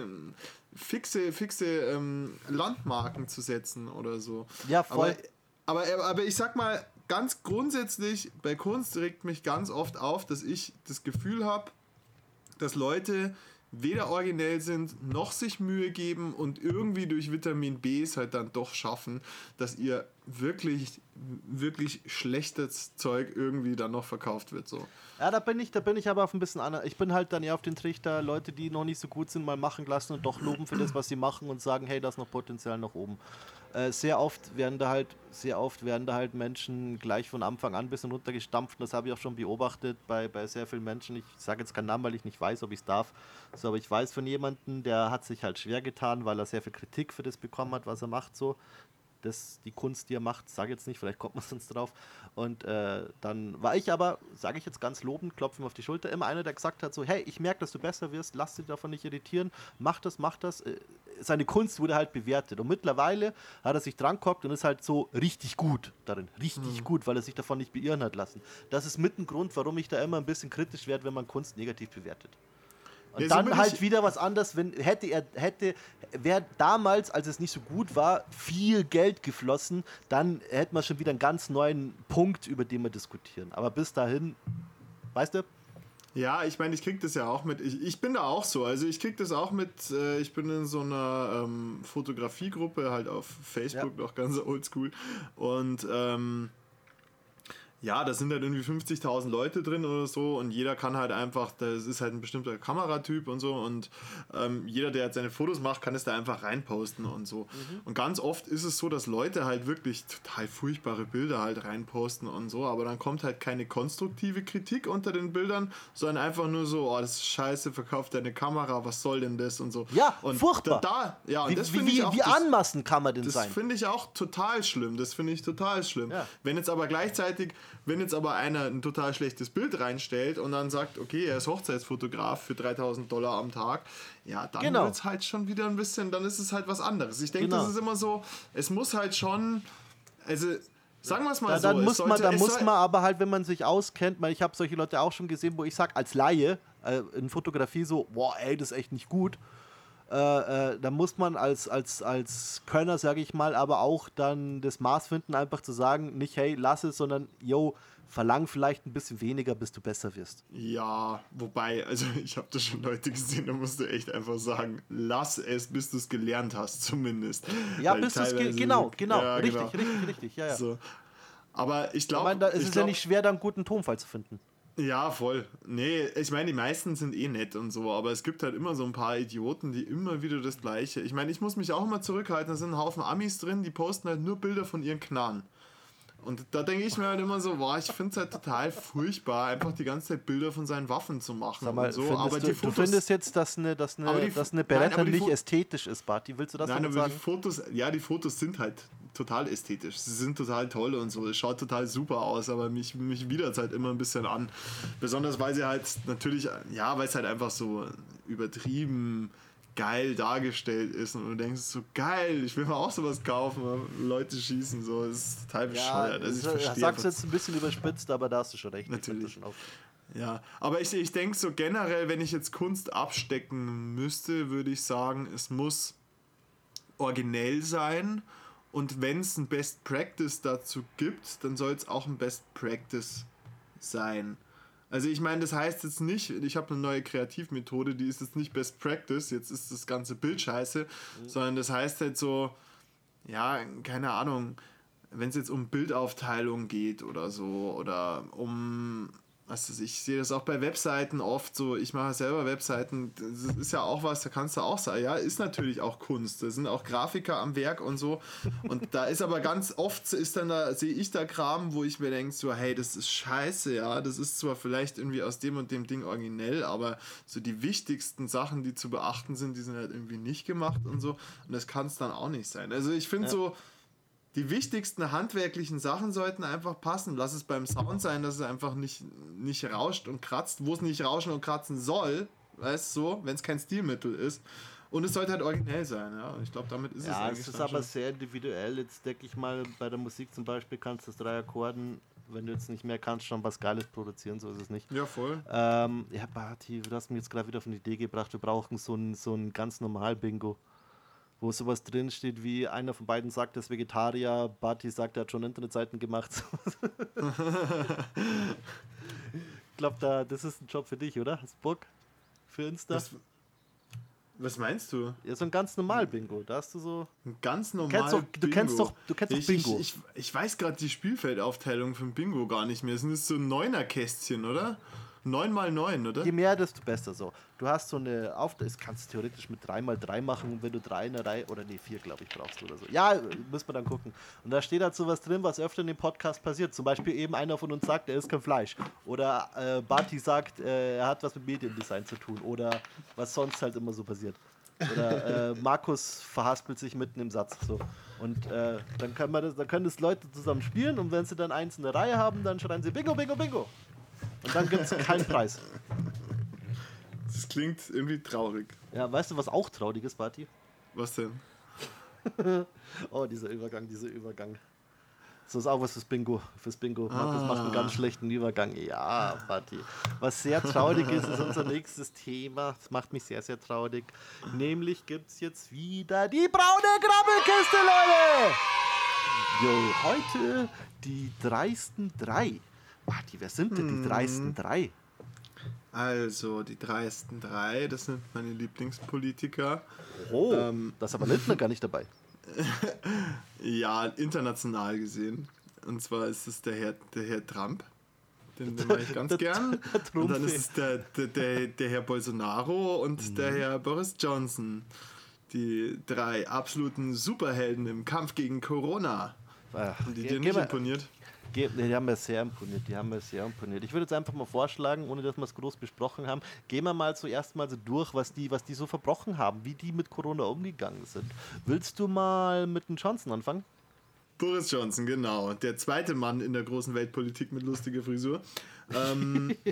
fixe, fixe ähm, Landmarken zu setzen oder so. Ja, voll. Aber, aber, aber ich sag mal, ganz grundsätzlich, bei Kunst regt mich ganz oft auf, dass ich das Gefühl habe, dass Leute weder originell sind, noch sich Mühe geben und irgendwie durch Vitamin B es halt dann doch schaffen, dass ihr wirklich, wirklich schlechtes Zeug irgendwie dann noch verkauft wird. So. Ja, da bin ich, da bin ich aber auf ein bisschen anders. Ich bin halt dann eher auf den Trichter, Leute, die noch nicht so gut sind, mal machen lassen und doch loben für das, was sie machen und sagen, hey, da ist noch Potenzial nach oben. Äh, sehr oft werden da halt, sehr oft werden da halt Menschen gleich von Anfang an ein bisschen runtergestampft. Das habe ich auch schon beobachtet bei, bei sehr vielen Menschen. Ich sage jetzt keinen Namen, weil ich nicht weiß, ob ich es darf. So, aber ich weiß von jemandem, der hat sich halt schwer getan, weil er sehr viel Kritik für das bekommen hat, was er macht. So, das, die Kunst, die er macht, sage jetzt nicht, vielleicht kommt man sonst drauf. Und äh, dann war ich aber, sage ich jetzt ganz lobend, klopfe ihm auf die Schulter, immer einer, der gesagt hat, so, hey, ich merke, dass du besser wirst, lass dich davon nicht irritieren, mach das, mach das. Äh, seine Kunst wurde halt bewertet. Und mittlerweile hat er sich dran gehockt und ist halt so richtig gut darin. Richtig mhm. gut, weil er sich davon nicht beirren hat lassen. Das ist mit ein Grund, warum ich da immer ein bisschen kritisch werde, wenn man Kunst negativ bewertet. Und ja, dann halt wieder was anderes, wenn hätte er hätte wäre damals, als es nicht so gut war, viel Geld geflossen, dann hätten wir schon wieder einen ganz neuen Punkt, über den wir diskutieren. Aber bis dahin, weißt du? Ja, ich meine, ich krieg das ja auch mit. Ich, ich bin da auch so. Also ich krieg das auch mit. Äh, ich bin in so einer ähm, Fotografiegruppe halt auf Facebook ja. noch ganz oldschool und ähm, ja, da sind halt irgendwie 50.000 Leute drin oder so und jeder kann halt einfach, das ist halt ein bestimmter Kameratyp und so und ähm, jeder, der halt seine Fotos macht, kann es da einfach reinposten und so. Mhm. Und ganz oft ist es so, dass Leute halt wirklich total furchtbare Bilder halt reinposten und so, aber dann kommt halt keine konstruktive Kritik unter den Bildern, sondern einfach nur so, oh, das ist scheiße, verkauft deine Kamera, was soll denn das und so. Ja, und furchtbar. Da, da ja, wie, das wie, ich auch, wie anmaßend kann man denn das sein? Das finde ich auch total schlimm, das finde ich total schlimm. Ja. Wenn jetzt aber gleichzeitig wenn jetzt aber einer ein total schlechtes Bild reinstellt und dann sagt, okay, er ist Hochzeitsfotograf für 3000 Dollar am Tag, ja, dann genau. wird es halt schon wieder ein bisschen, dann ist es halt was anderes. Ich denke, genau. das ist immer so, es muss halt schon, also Sagen wir es mal da, so. Dann muss, sollte, man, dann muss man aber halt, wenn man sich auskennt, weil ich habe solche Leute auch schon gesehen, wo ich sage, als Laie äh, in Fotografie so, boah, ey, das ist echt nicht gut. Äh, äh, da muss man als, als, als Könner, sage ich mal, aber auch dann das Maß finden, einfach zu sagen, nicht hey, lass es, sondern yo, verlang vielleicht ein bisschen weniger, bis du besser wirst. Ja, wobei, also ich habe da schon Leute gesehen, da musst du echt einfach sagen, lass es, bis du es gelernt hast, zumindest. Ja, Weil bis du es genau, genau, ja, richtig, genau. richtig, richtig, ja, ja. So. Aber ich glaube. Es ist glaub, ja nicht schwer, da einen guten Tonfall zu finden. Ja, voll. Nee, ich meine, die meisten sind eh nett und so, aber es gibt halt immer so ein paar Idioten, die immer wieder das Gleiche. Ich meine, ich muss mich auch immer zurückhalten, da sind ein Haufen Amis drin, die posten halt nur Bilder von ihren Knarren. Und da denke ich mir halt immer so, boah, ich finde es halt total furchtbar, einfach die ganze Zeit Bilder von seinen Waffen zu machen. Sag mal, und so. aber du, die Fotos, du findest jetzt, dass eine, dass eine, die, dass eine Beretta nicht ästhetisch ist, Barty. Willst du das nein, aber sagen? Die Fotos, ja, die Fotos sind halt total ästhetisch. Sie sind total toll und so. Es schaut total super aus, aber mich, mich widert es halt immer ein bisschen an. Besonders weil sie halt natürlich, ja, weil es halt einfach so übertrieben geil dargestellt ist und du denkst so geil, ich will mal auch sowas kaufen, Leute schießen so, das ist total bescheuert. Ja, also ich sagst jetzt ein bisschen überspitzt, aber da hast du schon recht. Natürlich. Schon ja, aber ich, ich denke so generell, wenn ich jetzt Kunst abstecken müsste, würde ich sagen, es muss originell sein und wenn es ein Best Practice dazu gibt, dann soll es auch ein Best Practice sein. Also ich meine, das heißt jetzt nicht, ich habe eine neue Kreativmethode, die ist jetzt nicht Best Practice, jetzt ist das ganze Bild scheiße, mhm. sondern das heißt halt so, ja, keine Ahnung, wenn es jetzt um Bildaufteilung geht oder so oder um also ich sehe das auch bei Webseiten oft so, ich mache selber Webseiten, das ist ja auch was, da kannst du auch sagen, ja, ist natürlich auch Kunst, da sind auch Grafiker am Werk und so und da ist aber ganz oft ist dann da, sehe ich da Kram, wo ich mir denke so, hey, das ist scheiße, ja, das ist zwar vielleicht irgendwie aus dem und dem Ding originell, aber so die wichtigsten Sachen, die zu beachten sind, die sind halt irgendwie nicht gemacht und so und das kann es dann auch nicht sein. Also ich finde ja. so, die wichtigsten handwerklichen Sachen sollten einfach passen. Lass es beim Sound sein, dass es einfach nicht, nicht rauscht und kratzt, wo es nicht rauschen und kratzen soll, weißt du, so, wenn es kein Stilmittel ist. Und es sollte halt originell sein, ja. Ich glaube, damit ist ja, es eigentlich. Ja, es ist aber schon. sehr individuell. Jetzt denke ich mal, bei der Musik zum Beispiel kannst du das drei Akkorden, wenn du jetzt nicht mehr kannst, schon was Geiles produzieren, so ist es nicht. Ja, voll. Ähm, ja, Barty, du hast mir jetzt gerade wieder auf eine Idee gebracht, wir brauchen so ein, so ein ganz normal Bingo wo sowas drin steht wie einer von beiden sagt, er ist Vegetarier, Barty sagt, er hat schon Internetseiten gemacht. ich glaube, da, das ist ein Job für dich, oder? Hast du Bock für Insta? Was, was meinst du? Ja, so ein ganz normal Bingo. Da hast du so. Ein ganz normal du Bingo. Du kennst doch, du kennst ich, doch Bingo. Ich, ich, ich weiß gerade die Spielfeldaufteilung von Bingo gar nicht mehr. Sind das so Neuner-Kästchen, oder? 9 mal 9, oder? Je mehr, desto besser so. Du hast so eine Auf das kannst du theoretisch mit 3 mal 3 machen, wenn du 3 in der Reihe, oder nee, 4 glaube ich brauchst du oder so. Ja, müssen wir dann gucken. Und da steht halt sowas drin, was öfter in dem Podcast passiert. Zum Beispiel eben einer von uns sagt, er ist kein Fleisch. Oder äh, Barty sagt, äh, er hat was mit Mediendesign zu tun. Oder was sonst halt immer so passiert. Oder äh, Markus verhaspelt sich mitten im Satz. So. Und äh, dann, kann man das, dann können das Leute zusammen spielen und wenn sie dann eins in der Reihe haben, dann schreien sie Bingo, Bingo, Bingo. Dann gibt es keinen Preis. Das klingt irgendwie traurig. Ja, weißt du, was auch traurig ist, Party? Was denn? oh, dieser Übergang, dieser Übergang. So ist auch was fürs Bingo. Fürs Bingo. Markus Ah. macht einen ganz schlechten Übergang. Ja, Party. Was sehr traurig ist, ist unser nächstes Thema. Das macht mich sehr, sehr traurig. Nämlich gibt es jetzt wieder die braune Grabbelkiste, Leute! Jo, heute die dreisten drei. Party, wer sind denn die dreisten drei? Also, die dreisten drei, das sind meine Lieblingspolitiker. Oh, Ähm. da ist aber Lindner gar nicht dabei. Ja, international gesehen. Und zwar ist es der Herr, der Herr Trump. Den, den mag ich ganz gern. Und dann ist es der, der, der, der Herr Bolsonaro und der Herr Boris Johnson. Die drei absoluten Superhelden im Kampf gegen Corona. Ach, Haben die dir nicht imponiert? Die haben mir sehr imponiert, die haben mir sehr imponiert. Ich würde jetzt einfach mal vorschlagen, ohne dass wir es groß besprochen haben, gehen wir mal zuerst mal so durch, was die, was die so verbrochen haben, wie die mit Corona umgegangen sind. Willst du mal mit dem Johnson anfangen? Boris Johnson, genau. Der zweite Mann in der großen Weltpolitik mit lustiger Frisur. Ähm,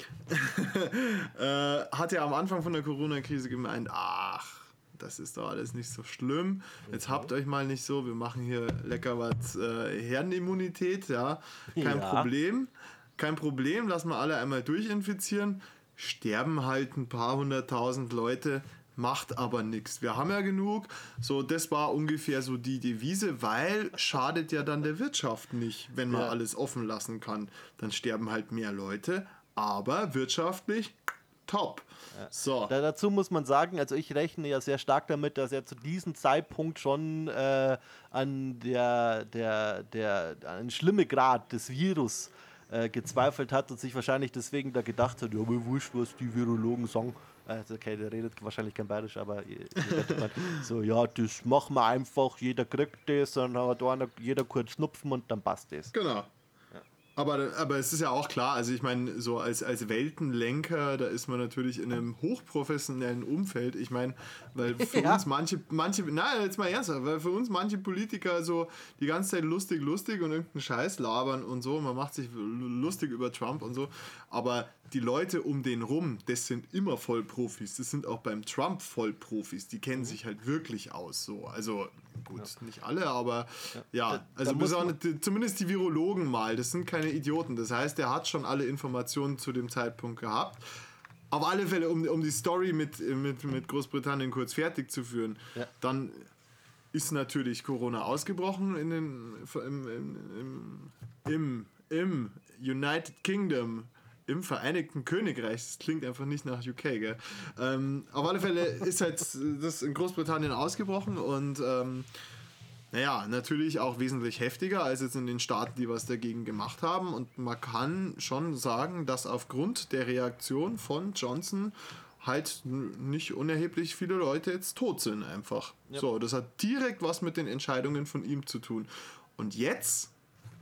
äh, hat ja am Anfang von der Corona-Krise gemeint, ach, das ist doch alles nicht so schlimm. Jetzt habt euch mal nicht so, wir machen hier lecker was äh, Herdenimmunität, ja. Kein Ja. Problem. Kein Problem, lassen wir alle einmal durchinfizieren. Sterben halt ein paar hunderttausend Leute, macht aber nichts. Wir haben ja genug. So, das war ungefähr so die Devise, weil schadet ja dann der Wirtschaft nicht, wenn man Ja. alles offen lassen kann. Dann sterben halt mehr Leute, aber wirtschaftlich top. So. Da, dazu muss man sagen, also ich rechne ja sehr stark damit, dass er zu diesem Zeitpunkt schon äh, an der, der, der, an den schlimmen Grad des Virus äh, gezweifelt hat und sich wahrscheinlich deswegen da gedacht hat, ja, mir wurscht, was die Virologen sagen. Also, okay, der redet wahrscheinlich kein Bayerisch, aber ihr- ihr werdet mal, so, ja, das machen wir einfach, jeder kriegt das, dann hat einer, jeder kurz Schnupfen und dann passt das. Genau. Aber, aber es ist ja auch klar, also ich meine, so als, als Weltenlenker, da ist man natürlich in einem hochprofessionellen Umfeld. Ich meine, weil für Ja. uns manche, manche, na, jetzt mal ernsthaft, weil für uns manche Politiker so die ganze Zeit lustig, lustig und irgendeinen Scheiß labern und so, man macht sich lustig über Trump und so, aber die Leute um den rum, das sind immer Vollprofis, das sind auch beim Trump Vollprofis, die Mhm. kennen sich halt wirklich aus, so, also gut, nicht alle, aber ja, Da- also die- zumindest die Virologen mal, das sind keine Idioten. Das heißt, er hat schon alle Informationen zu dem Zeitpunkt gehabt. Auf alle Fälle, um, um die Story mit, mit, mit Großbritannien kurz fertig zu führen, Ja. dann ist natürlich Corona ausgebrochen in den, im, im, im, im, United Kingdom. Im Vereinigten Königreich, das klingt einfach nicht nach UK, gell? Ähm, auf alle Fälle ist halt das in Großbritannien ausgebrochen und ähm, naja, natürlich auch wesentlich heftiger als jetzt in den Staaten, die was dagegen gemacht haben. Und man kann schon sagen, dass aufgrund der Reaktion von Johnson halt nicht unerheblich viele Leute jetzt tot sind einfach. So, das hat direkt was mit den Entscheidungen von ihm zu tun. Und jetzt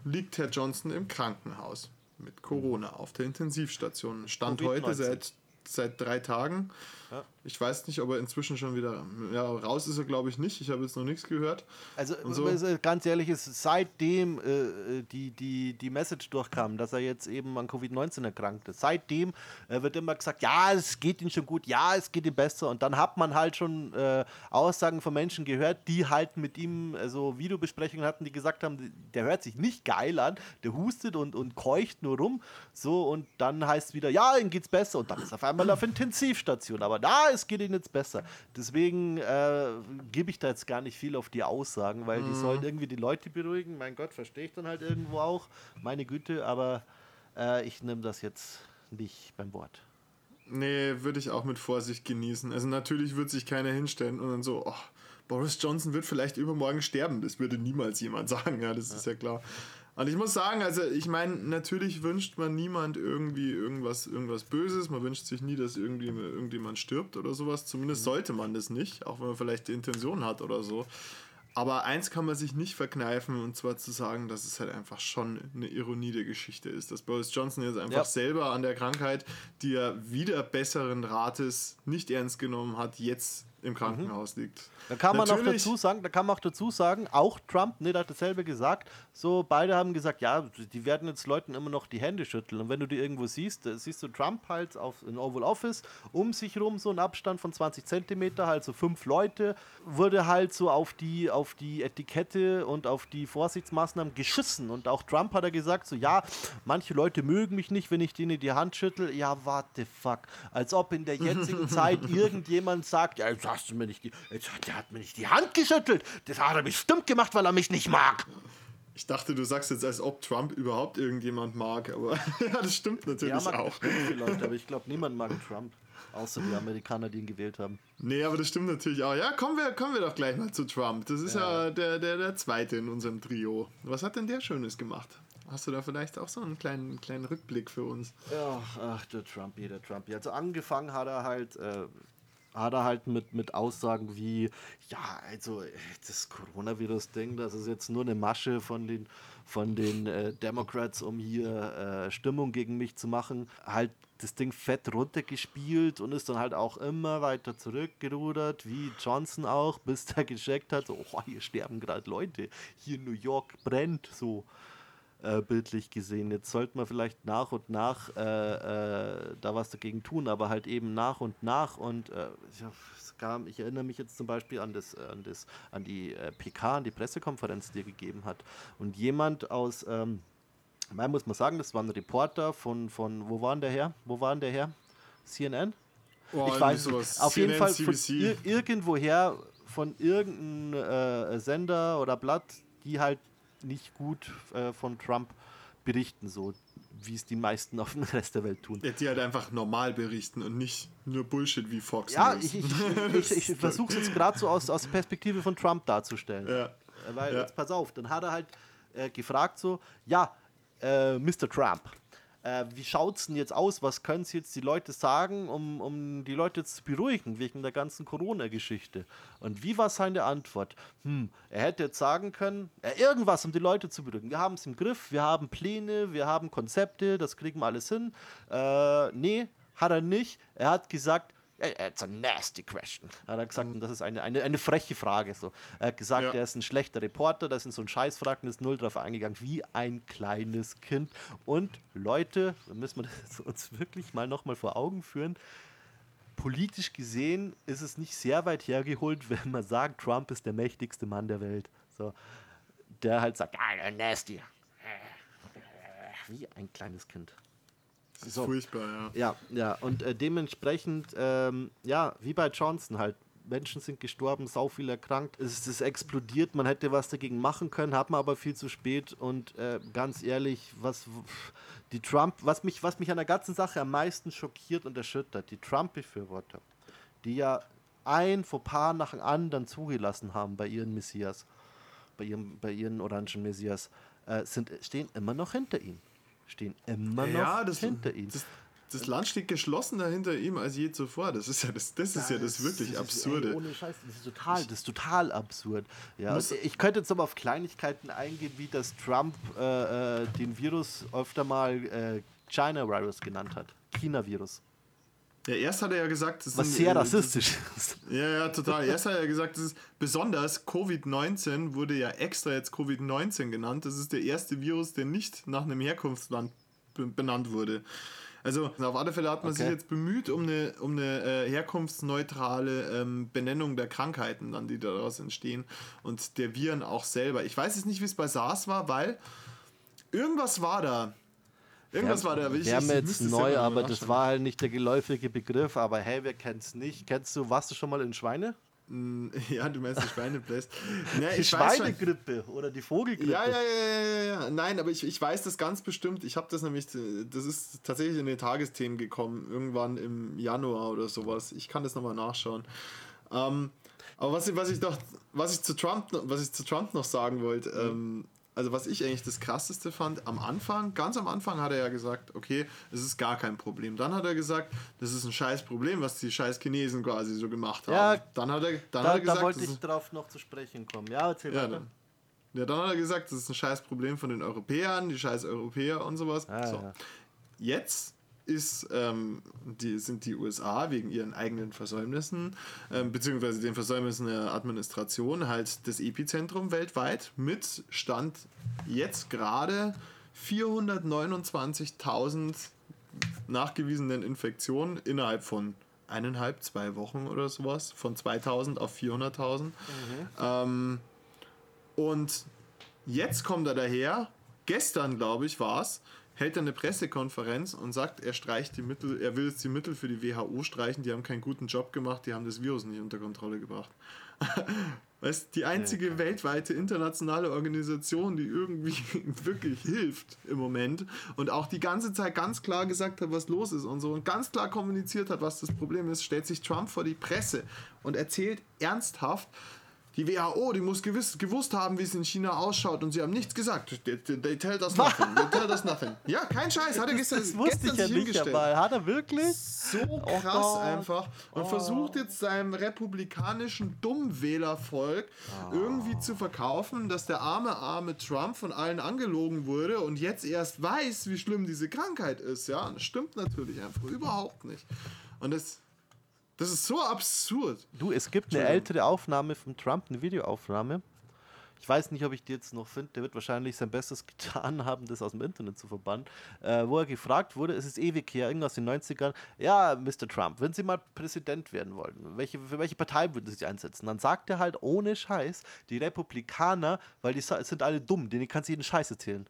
liegt Herr Johnson im Krankenhaus mit Corona auf der Intensivstation. Stand heute Covid-19. seit, seit drei Tagen. Ja. Ich weiß nicht, ob er inzwischen schon wieder ja, raus ist, er glaube ich nicht. Ich habe jetzt noch nichts gehört. Also so. also ganz ehrlich, ist seitdem äh, die, die, die Message durchkam, dass er jetzt eben an Covid-19 erkrankt ist, seitdem äh, wird immer gesagt, ja, es geht ihm schon gut, ja, es geht ihm besser. Und dann hat man halt schon äh, Aussagen von Menschen gehört, die halt mit ihm also Videobesprechungen hatten, die gesagt haben, der hört sich nicht geil an, der hustet und, und keucht nur rum. So, und dann heißt es wieder, ja, ihm geht's besser. Und dann ist er auf einmal auf Intensivstation. Aber da, es geht ihm jetzt besser. Deswegen äh, gebe ich da jetzt gar nicht viel auf die Aussagen, weil die sollen irgendwie die Leute beruhigen. Mein Gott, verstehe ich dann halt irgendwo auch. Meine Güte, aber äh, ich nehme das jetzt nicht beim Wort. Nee, würde ich auch mit Vorsicht genießen. Also natürlich wird sich keiner hinstellen und dann so, oh, Boris Johnson wird vielleicht übermorgen sterben. Das würde niemals jemand sagen, ja, das ist ja klar. Und ich muss sagen, also ich meine, natürlich wünscht man niemand irgendwie irgendwas, irgendwas Böses. Man wünscht sich nie, dass irgendwie irgendjemand stirbt oder sowas. Zumindest sollte man das nicht, auch wenn man vielleicht die Intention hat oder so. Aber eins kann man sich nicht verkneifen, und zwar zu sagen, dass es halt einfach schon eine Ironie der Geschichte ist. Dass Boris Johnson jetzt einfach Ja. selber an der Krankheit, die er wieder besseren Rates nicht ernst genommen hat, jetzt im Krankenhaus mhm. liegt. Da kann man Natürlich. auch dazu sagen, da kann man auch dazu sagen, auch Trump, ne, der hat dasselbe gesagt. So, beide haben gesagt, ja, die werden jetzt Leuten immer noch die Hände schütteln. Und wenn du die irgendwo siehst, siehst du Trump halt auf in Oval Office, um sich rum so ein Abstand von 20 Zentimeter, halt so fünf Leute, wurde halt so auf die, auf die Etikette und auf die Vorsichtsmaßnahmen geschissen. Und auch Trump hat er gesagt, so, ja, manche Leute mögen mich nicht, wenn ich denen die Hand schüttel. Ja, warte, fuck. Als ob in der jetzigen Zeit irgendjemand sagt, ja, jetzt hast du mir nicht die, jetzt, der hat mir nicht die Hand geschüttelt. Das hat er bestimmt gemacht, weil er mich nicht mag. Ich dachte, du sagst jetzt, als ob Trump überhaupt irgendjemand mag, aber ja, das stimmt natürlich ja, auch. Leute, aber ich glaube, niemand mag Trump. Außer die Amerikaner, die ihn gewählt haben. Nee, aber das stimmt natürlich auch. Ja, kommen wir, kommen wir doch gleich mal zu Trump. Das ist ja, ja der, der, der zweite in unserem Trio. Was hat denn der Schönes gemacht? Hast du da vielleicht auch so einen kleinen, kleinen Rückblick für uns? Ja, ach, der Trumpy, der Trumpy. Also angefangen hat er halt, äh, er halt mit, mit Aussagen wie, ja, also das Coronavirus-Ding, das ist jetzt nur eine Masche von den, von den äh, Democrats, um hier äh, Stimmung gegen mich zu machen. Halt das Ding fett runtergespielt und ist dann halt auch immer weiter zurückgerudert, wie Johnson auch, bis der gecheckt hat, so, oh, hier sterben gerade Leute, hier in New York brennt, so äh, bildlich gesehen. Jetzt sollte man vielleicht nach und nach äh, äh, da was dagegen tun, aber halt eben nach und nach und äh, ja, kam, ich erinnere mich jetzt zum Beispiel an, das, an, das, an die äh, PK, an die Pressekonferenz, die er gegeben hat. Und jemand aus, ähm, man muss man sagen, das war ein Reporter von, von wo war denn der her? Wo war denn der her? CNN? Oh, ich weiß nicht. Auf CNN, jeden Fall von ir irgendwoher, von irgendeinem äh, Sender oder Blatt, die halt nicht gut äh, von Trump berichten, so wie es die meisten auf dem Rest der Welt tun. Ja, die halt einfach normal berichten und nicht nur Bullshit wie Fox Ja, News. ich, ich, ich, ich versuche es jetzt gerade so aus, aus Perspektive von Trump darzustellen. Ja. Äh, weil, ja. jetzt pass auf, dann hat er halt äh, gefragt so, ja, äh, Mr. Trump, äh, wie schaut es denn jetzt aus? Was können Sie jetzt die Leute sagen, um, um die Leute zu beruhigen wegen der ganzen Corona-Geschichte? Und wie war seine Antwort? Hm, er hätte jetzt sagen können, äh, irgendwas, um die Leute zu beruhigen. Wir haben es im Griff, wir haben Pläne, wir haben Konzepte, das kriegen wir alles hin. Äh, nee, hat er nicht. Er hat gesagt, It's a nasty question. Hat er gesagt, und das ist eine, eine, eine freche Frage. So. Er hat gesagt, ja. er ist ein schlechter Reporter, das sind so ein Scheißfragen, ist null drauf eingegangen, wie ein kleines Kind. Und Leute, da müssen wir das uns wirklich mal nochmal vor Augen führen. Politisch gesehen ist es nicht sehr weit hergeholt, wenn man sagt, Trump ist der mächtigste Mann der Welt. So, der halt sagt, ah, nasty. Wie ein kleines Kind. Das ist so. furchtbar, ja. Ja, ja. Und äh, dementsprechend, ähm, ja, wie bei Johnson halt. Menschen sind gestorben, sau viel erkrankt. Es ist explodiert, man hätte was dagegen machen können, hat man aber viel zu spät. Und äh, ganz ehrlich, was die Trump, was mich, was mich an der ganzen Sache am meisten schockiert und erschüttert, die Trump-Befürworter, die ja ein Fauxpas nach dem anderen zugelassen haben bei ihren Messias, bei ihrem, bei ihren orangen Messias, äh, sind, stehen immer noch hinter ihm stehen immer noch ja, das, hinter ihm. Das, das, Land steht geschlossener hinter ihm als je zuvor. Das ist ja das, das, ist ja das wirklich das Absurde. Ey, ohne Scheiß, das ist total, das ist total absurd. Ja, ich könnte jetzt aber auf Kleinigkeiten eingehen, wie das Trump äh, äh, den Virus öfter mal äh, China-Virus genannt hat. China-Virus. Ja, erst hat er ja gesagt, das was sind, sehr äh, rassistisch ist. Ja, ja, total. Erst hat er ja gesagt, das ist besonders Covid-19 wurde ja extra jetzt Covid-19 genannt. Das ist der erste Virus, der nicht nach einem Herkunftsland benannt wurde. Also auf alle Fälle hat man okay. sich jetzt bemüht um eine, um eine äh, herkunftsneutrale ähm, Benennung der Krankheiten, dann, die daraus entstehen und der Viren auch selber. Ich weiß jetzt nicht, wie es bei SARS war, weil irgendwas war da. Irgendwas war da wichtig. Wir haben jetzt neu, aber das war halt nicht der geläufige Begriff. Aber hey, wer kennt es nicht? Kennst du, warst du schon mal in Schweine? Mm, ja, du meinst die Schweinepest. Ja, die Schweinegrippe oder die Vogelgrippe. Ja, ja, ja, ja, ja. Nein, aber ich, ich weiß das ganz bestimmt. Ich habe das nämlich, das ist tatsächlich in den Tagesthemen gekommen, irgendwann im Januar oder sowas. Ich kann das nochmal nachschauen. Ähm, aber was, was ich noch, was ich zu Trump, was ich zu Trump noch sagen wollte, ähm, also was ich eigentlich das krasseste fand, am Anfang, ganz am Anfang hat er ja gesagt, okay, es ist gar kein Problem. Dann hat er gesagt, das ist ein scheiß Problem, was die scheiß Chinesen quasi so gemacht haben. Ja, dann hat er, dann da, hat er gesagt, da wollte ich drauf noch zu sprechen kommen. Ja, erzähl ja, weiter. Ja, dann hat er gesagt, das ist ein scheiß Problem von den Europäern, die scheiß Europäer und sowas. Ah, so. Ja. Jetzt ist, ähm, die, sind die USA wegen ihren eigenen Versäumnissen, ähm, beziehungsweise den Versäumnissen der Administration, halt das Epizentrum weltweit mit Stand jetzt gerade 429.000 nachgewiesenen Infektionen innerhalb von eineinhalb, zwei Wochen oder sowas, von 2000 auf 400.000. Mhm. Ähm, und jetzt kommt er daher, gestern glaube ich war es, hält er eine Pressekonferenz und sagt, er streicht die Mittel, er will jetzt die Mittel für die WHO streichen, die haben keinen guten Job gemacht, die haben das Virus nicht unter Kontrolle gebracht. weißt die einzige ja. weltweite internationale Organisation, die irgendwie wirklich hilft im Moment und auch die ganze Zeit ganz klar gesagt hat, was los ist und so und ganz klar kommuniziert hat, was das Problem ist, stellt sich Trump vor die Presse und erzählt ernsthaft, die WHO, die muss gewiss, gewusst haben, wie es in China ausschaut und sie haben nichts gesagt. They, they tell us nothing. They tell us nothing. Ja, kein Scheiß. Hat er gestern, das wusste gestern ich ja nicht hingestellt. dabei. Hat er wirklich? So oh krass oh einfach. Und oh. versucht jetzt seinem republikanischen Dummwählervolk oh. irgendwie zu verkaufen, dass der arme, arme Trump von allen angelogen wurde und jetzt erst weiß, wie schlimm diese Krankheit ist. Ja, das stimmt natürlich einfach überhaupt nicht. Und das das ist so absurd. Du, es gibt eine ältere Aufnahme von Trump, eine Videoaufnahme. Ich weiß nicht, ob ich die jetzt noch finde. Der wird wahrscheinlich sein Bestes getan haben, das aus dem Internet zu verbannen. Äh, wo er gefragt wurde, es ist ewig her, irgendwas in den 90ern. Ja, Mr. Trump, wenn Sie mal Präsident werden wollen, welche, für welche Partei würden Sie sich einsetzen? Dann sagt er halt ohne Scheiß, die Republikaner, weil die sind alle dumm, denen kannst du jeden Scheiß erzählen.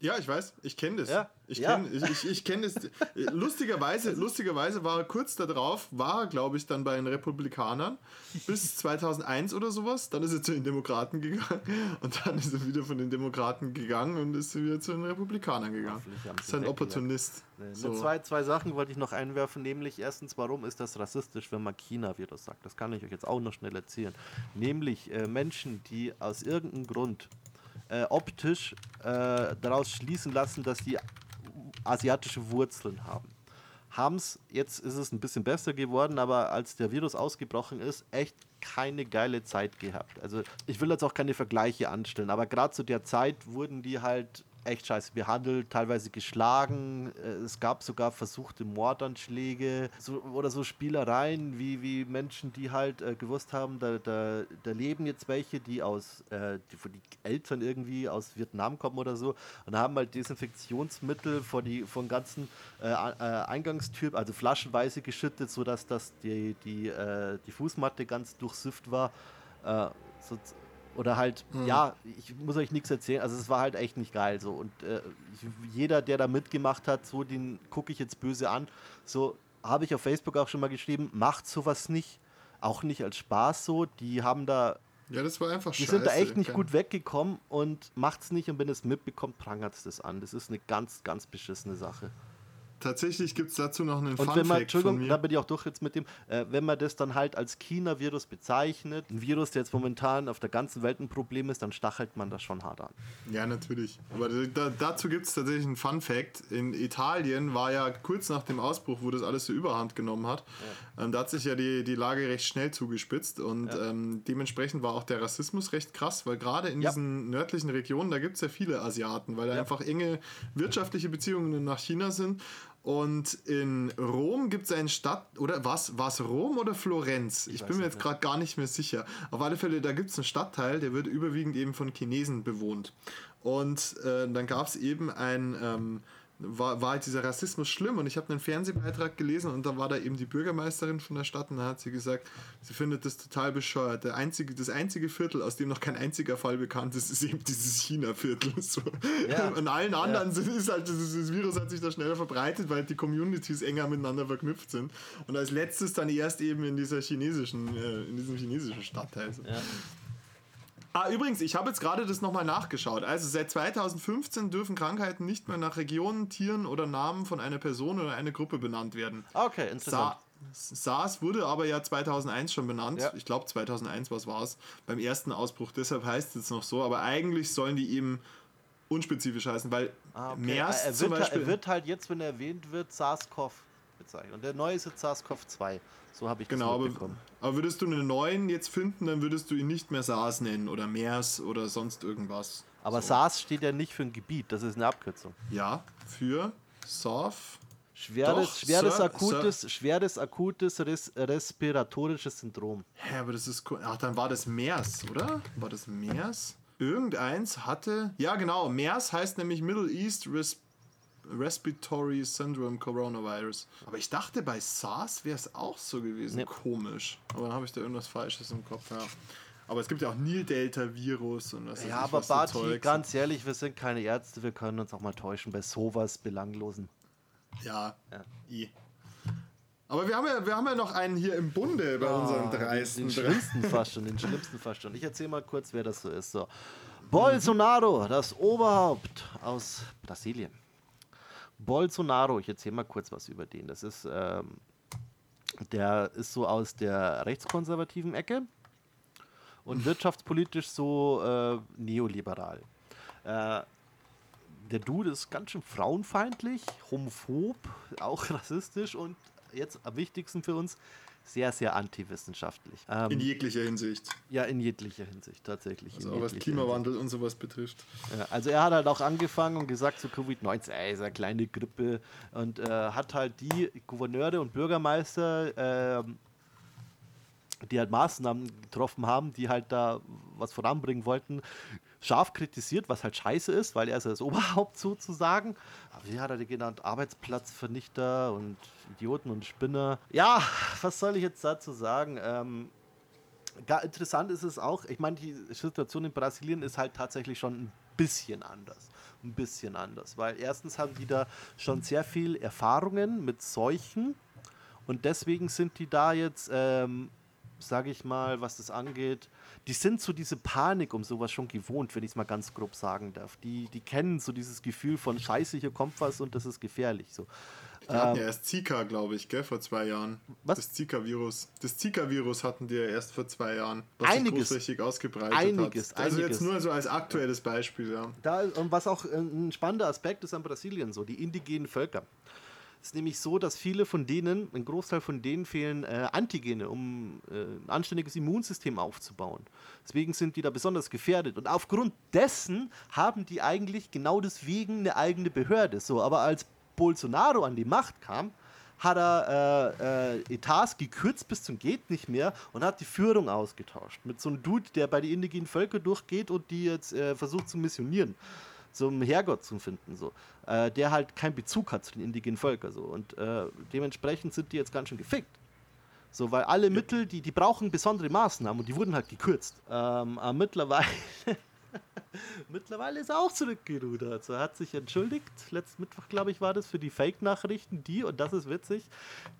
Ja, ich weiß, ich kenne das. Ja, ich kenne ja. ich, ich, ich kenn das. lustigerweise, lustigerweise war er kurz darauf, war glaube ich dann bei den Republikanern bis 2001 oder sowas. Dann ist er zu den Demokraten gegangen und dann ist er wieder von den Demokraten gegangen und ist wieder zu den Republikanern gegangen. Das ist ein Opportunist. Nee, so. zwei, zwei Sachen wollte ich noch einwerfen, nämlich erstens, warum ist das rassistisch, wenn man China-Virus sagt? Das kann ich euch jetzt auch noch schnell erzählen. Nämlich äh, Menschen, die aus irgendeinem Grund äh, optisch äh, daraus schließen lassen, dass die asiatische Wurzeln haben. Haben es, jetzt ist es ein bisschen besser geworden, aber als der Virus ausgebrochen ist, echt keine geile Zeit gehabt. Also ich will jetzt auch keine Vergleiche anstellen, aber gerade zu der Zeit wurden die halt echt scheiße behandelt, teilweise geschlagen. Äh, es gab sogar versuchte Mordanschläge so, oder so Spielereien, wie, wie Menschen, die halt äh, gewusst haben, da, da, da leben jetzt welche, die aus, äh, die, von die Eltern irgendwie aus Vietnam kommen oder so und haben halt Desinfektionsmittel vor die von ganzen äh, äh Eingangstür, also flaschenweise geschüttet, sodass das die, die, äh, die Fußmatte ganz durchsifft war. So, oder halt, mhm. ja, ich muss euch nichts erzählen. Also es war halt echt nicht geil so. Und äh, jeder, der da mitgemacht hat, so den gucke ich jetzt böse an. So habe ich auf Facebook auch schon mal geschrieben, macht sowas nicht. Auch nicht als Spaß so. Die haben da. Ja, das war einfach Die scheiße, sind da echt nicht gut weggekommen und macht's nicht und wenn es mitbekommt, prangert es das an. Das ist eine ganz, ganz beschissene Sache tatsächlich gibt es dazu noch einen Und wenn man, Entschuldigung, da bin ich auch durch jetzt mit dem, äh, wenn man das dann halt als China-Virus bezeichnet, ein Virus, der jetzt momentan auf der ganzen Welt ein Problem ist, dann stachelt man das schon hart an. Ja, natürlich. Aber da, dazu gibt es tatsächlich einen Fun-Fact. In Italien war ja kurz nach dem Ausbruch, wo das alles so überhand genommen hat, ja. ähm, da hat sich ja die, die Lage recht schnell zugespitzt und ja. ähm, dementsprechend war auch der Rassismus recht krass, weil gerade in ja. diesen nördlichen Regionen, da gibt es ja viele Asiaten, weil da einfach enge wirtschaftliche Beziehungen nach China sind und in Rom gibt es eine Stadt, oder was? War es Rom oder Florenz? Ich, ich bin mir jetzt gerade gar nicht mehr sicher. Auf alle Fälle, da gibt es einen Stadtteil, der wird überwiegend eben von Chinesen bewohnt. Und äh, dann gab es eben ein ähm, war, war halt dieser Rassismus schlimm und ich habe einen Fernsehbeitrag gelesen und da war da eben die Bürgermeisterin von der Stadt und da hat sie gesagt, sie findet das total bescheuert. Der einzige, das einzige Viertel, aus dem noch kein einziger Fall bekannt ist, ist eben dieses China-Viertel. So. Ja. Und allen anderen ja. ist halt, das, das, Virus hat sich da schneller verbreitet, weil die Communities enger miteinander verknüpft sind. Und als letztes dann erst eben in dieser chinesischen, äh, in diesem chinesischen Stadtteil. So. Ja. Ah, übrigens, ich habe jetzt gerade das nochmal nachgeschaut. Also seit 2015 dürfen Krankheiten nicht mehr nach Regionen, Tieren oder Namen von einer Person oder einer Gruppe benannt werden. Okay, interessant. Sa SARS wurde aber ja 2001 schon benannt. Ja. Ich glaube 2001, was war es? Beim ersten Ausbruch. Deshalb heißt es jetzt noch so. Aber eigentlich sollen die eben unspezifisch heißen, weil ah, okay. MERS er, zum Beispiel... Er wird halt jetzt, wenn er erwähnt wird, SARS-CoV bezeichnet. Und der neue ist jetzt SARS-CoV-2. So habe ich genau, das mitbekommen. Aber, aber würdest du einen neuen jetzt finden, dann würdest du ihn nicht mehr SARS nennen oder MERS oder sonst irgendwas. Aber so. SARS steht ja nicht für ein Gebiet, das ist eine Abkürzung. Ja, für SORF. Schweres, Doch, schweres, Sir- akutes, schweres akutes res respiratorisches Syndrom. Hä, aber das ist. ko- Ach, dann war das MERS, oder? War das MERS? Irgendeins hatte. Ja, genau. MERS heißt nämlich Middle East Res Respiratory Syndrome Coronavirus. Aber ich dachte, bei SARS wäre es auch so gewesen. Nee. Komisch. Aber dann habe ich da irgendwas Falsches im Kopf, ja. Aber es gibt ja auch Nil-Delta-Virus und was Ja, aber was Barty, ganz ehrlich, wir sind keine Ärzte, wir können uns auch mal täuschen bei sowas Belanglosen. Ja, Ja. I. Aber wir haben, ja, wir haben ja noch einen hier im Bunde bei unseren Ah, dreisten. Den schlimmsten fast schon, den schlimmsten fast schon. Ich erzähle mal kurz, wer das so ist. So. Bolsonaro, das Oberhaupt aus Brasilien. Bolsonaro, ich erzähle mal kurz was über den. Das ist, ähm, der ist so aus der rechtskonservativen Ecke und wirtschaftspolitisch so äh, neoliberal. Äh, der Dude ist ganz schön frauenfeindlich, homophob, auch rassistisch und jetzt am wichtigsten für uns sehr, sehr antiwissenschaftlich. Ähm, In jeglicher Hinsicht. ja, in jeglicher Hinsicht, tatsächlich. Also auch was Klimawandel und sowas betrifft. Hinsicht. Ja, also er hat halt auch angefangen und gesagt, so Covid-19, ey, ist eine kleine Grippe und äh, hat halt die Gouverneure und Bürgermeister, ähm, die halt Maßnahmen getroffen haben, die halt da was voranbringen wollten, scharf kritisiert, was halt scheiße ist, weil er ist ja das Oberhaupt sozusagen. Aber wie hat er die genannt? Arbeitsplatzvernichter und Idioten und Spinner. Ja, was soll ich jetzt dazu sagen? Ähm, Gar interessant ist es auch, ich meine, die Situation in Brasilien ist halt tatsächlich schon ein bisschen anders. Ein bisschen anders, weil erstens haben die da schon sehr viel Erfahrungen mit Seuchen und deswegen sind die da jetzt, ähm, sage ich mal, was das angeht, die sind so diese Panik um sowas schon gewohnt, wenn ich es mal ganz grob sagen darf. Die, die kennen so dieses Gefühl von Scheiße, hier kommt was und das ist gefährlich. So. Die hatten ja erst Zika, glaube ich, gell, vor zwei Jahren. Was? Das Zika-Virus. Das Zika-Virus hatten die ja erst vor zwei Jahren. Was Einiges. sich ausgebreitet Einiges, hat. Also einiges. jetzt nur so als aktuelles Beispiel, ja. Da, und was auch ein spannender Aspekt ist an Brasilien so, die indigenen Völker. Es ist nämlich so, dass viele von denen, ein Großteil von denen fehlen äh, Antigene, um äh, ein anständiges Immunsystem aufzubauen. Deswegen sind die da besonders gefährdet. Und aufgrund dessen haben die eigentlich genau deswegen eine eigene Behörde. So, aber als Bolsonaro an die Macht kam, hat er äh, äh, Etats gekürzt bis zum geht nicht mehr und hat die Führung ausgetauscht mit so einem Dude, der bei den indigenen Völkern durchgeht und die jetzt äh, versucht zu missionieren, zum Herrgott zu finden, so, äh, der halt keinen Bezug hat zu den indigenen Völkern so und äh, dementsprechend sind die jetzt ganz schön gefickt. So, weil alle Mittel, die, die brauchen besondere Maßnahmen und die wurden halt gekürzt. Ähm, aber mittlerweile, mittlerweile ist er auch zurückgerudert. Also er hat sich entschuldigt. Letzten Mittwoch, glaube ich, war das für die Fake-Nachrichten, die, und das ist witzig,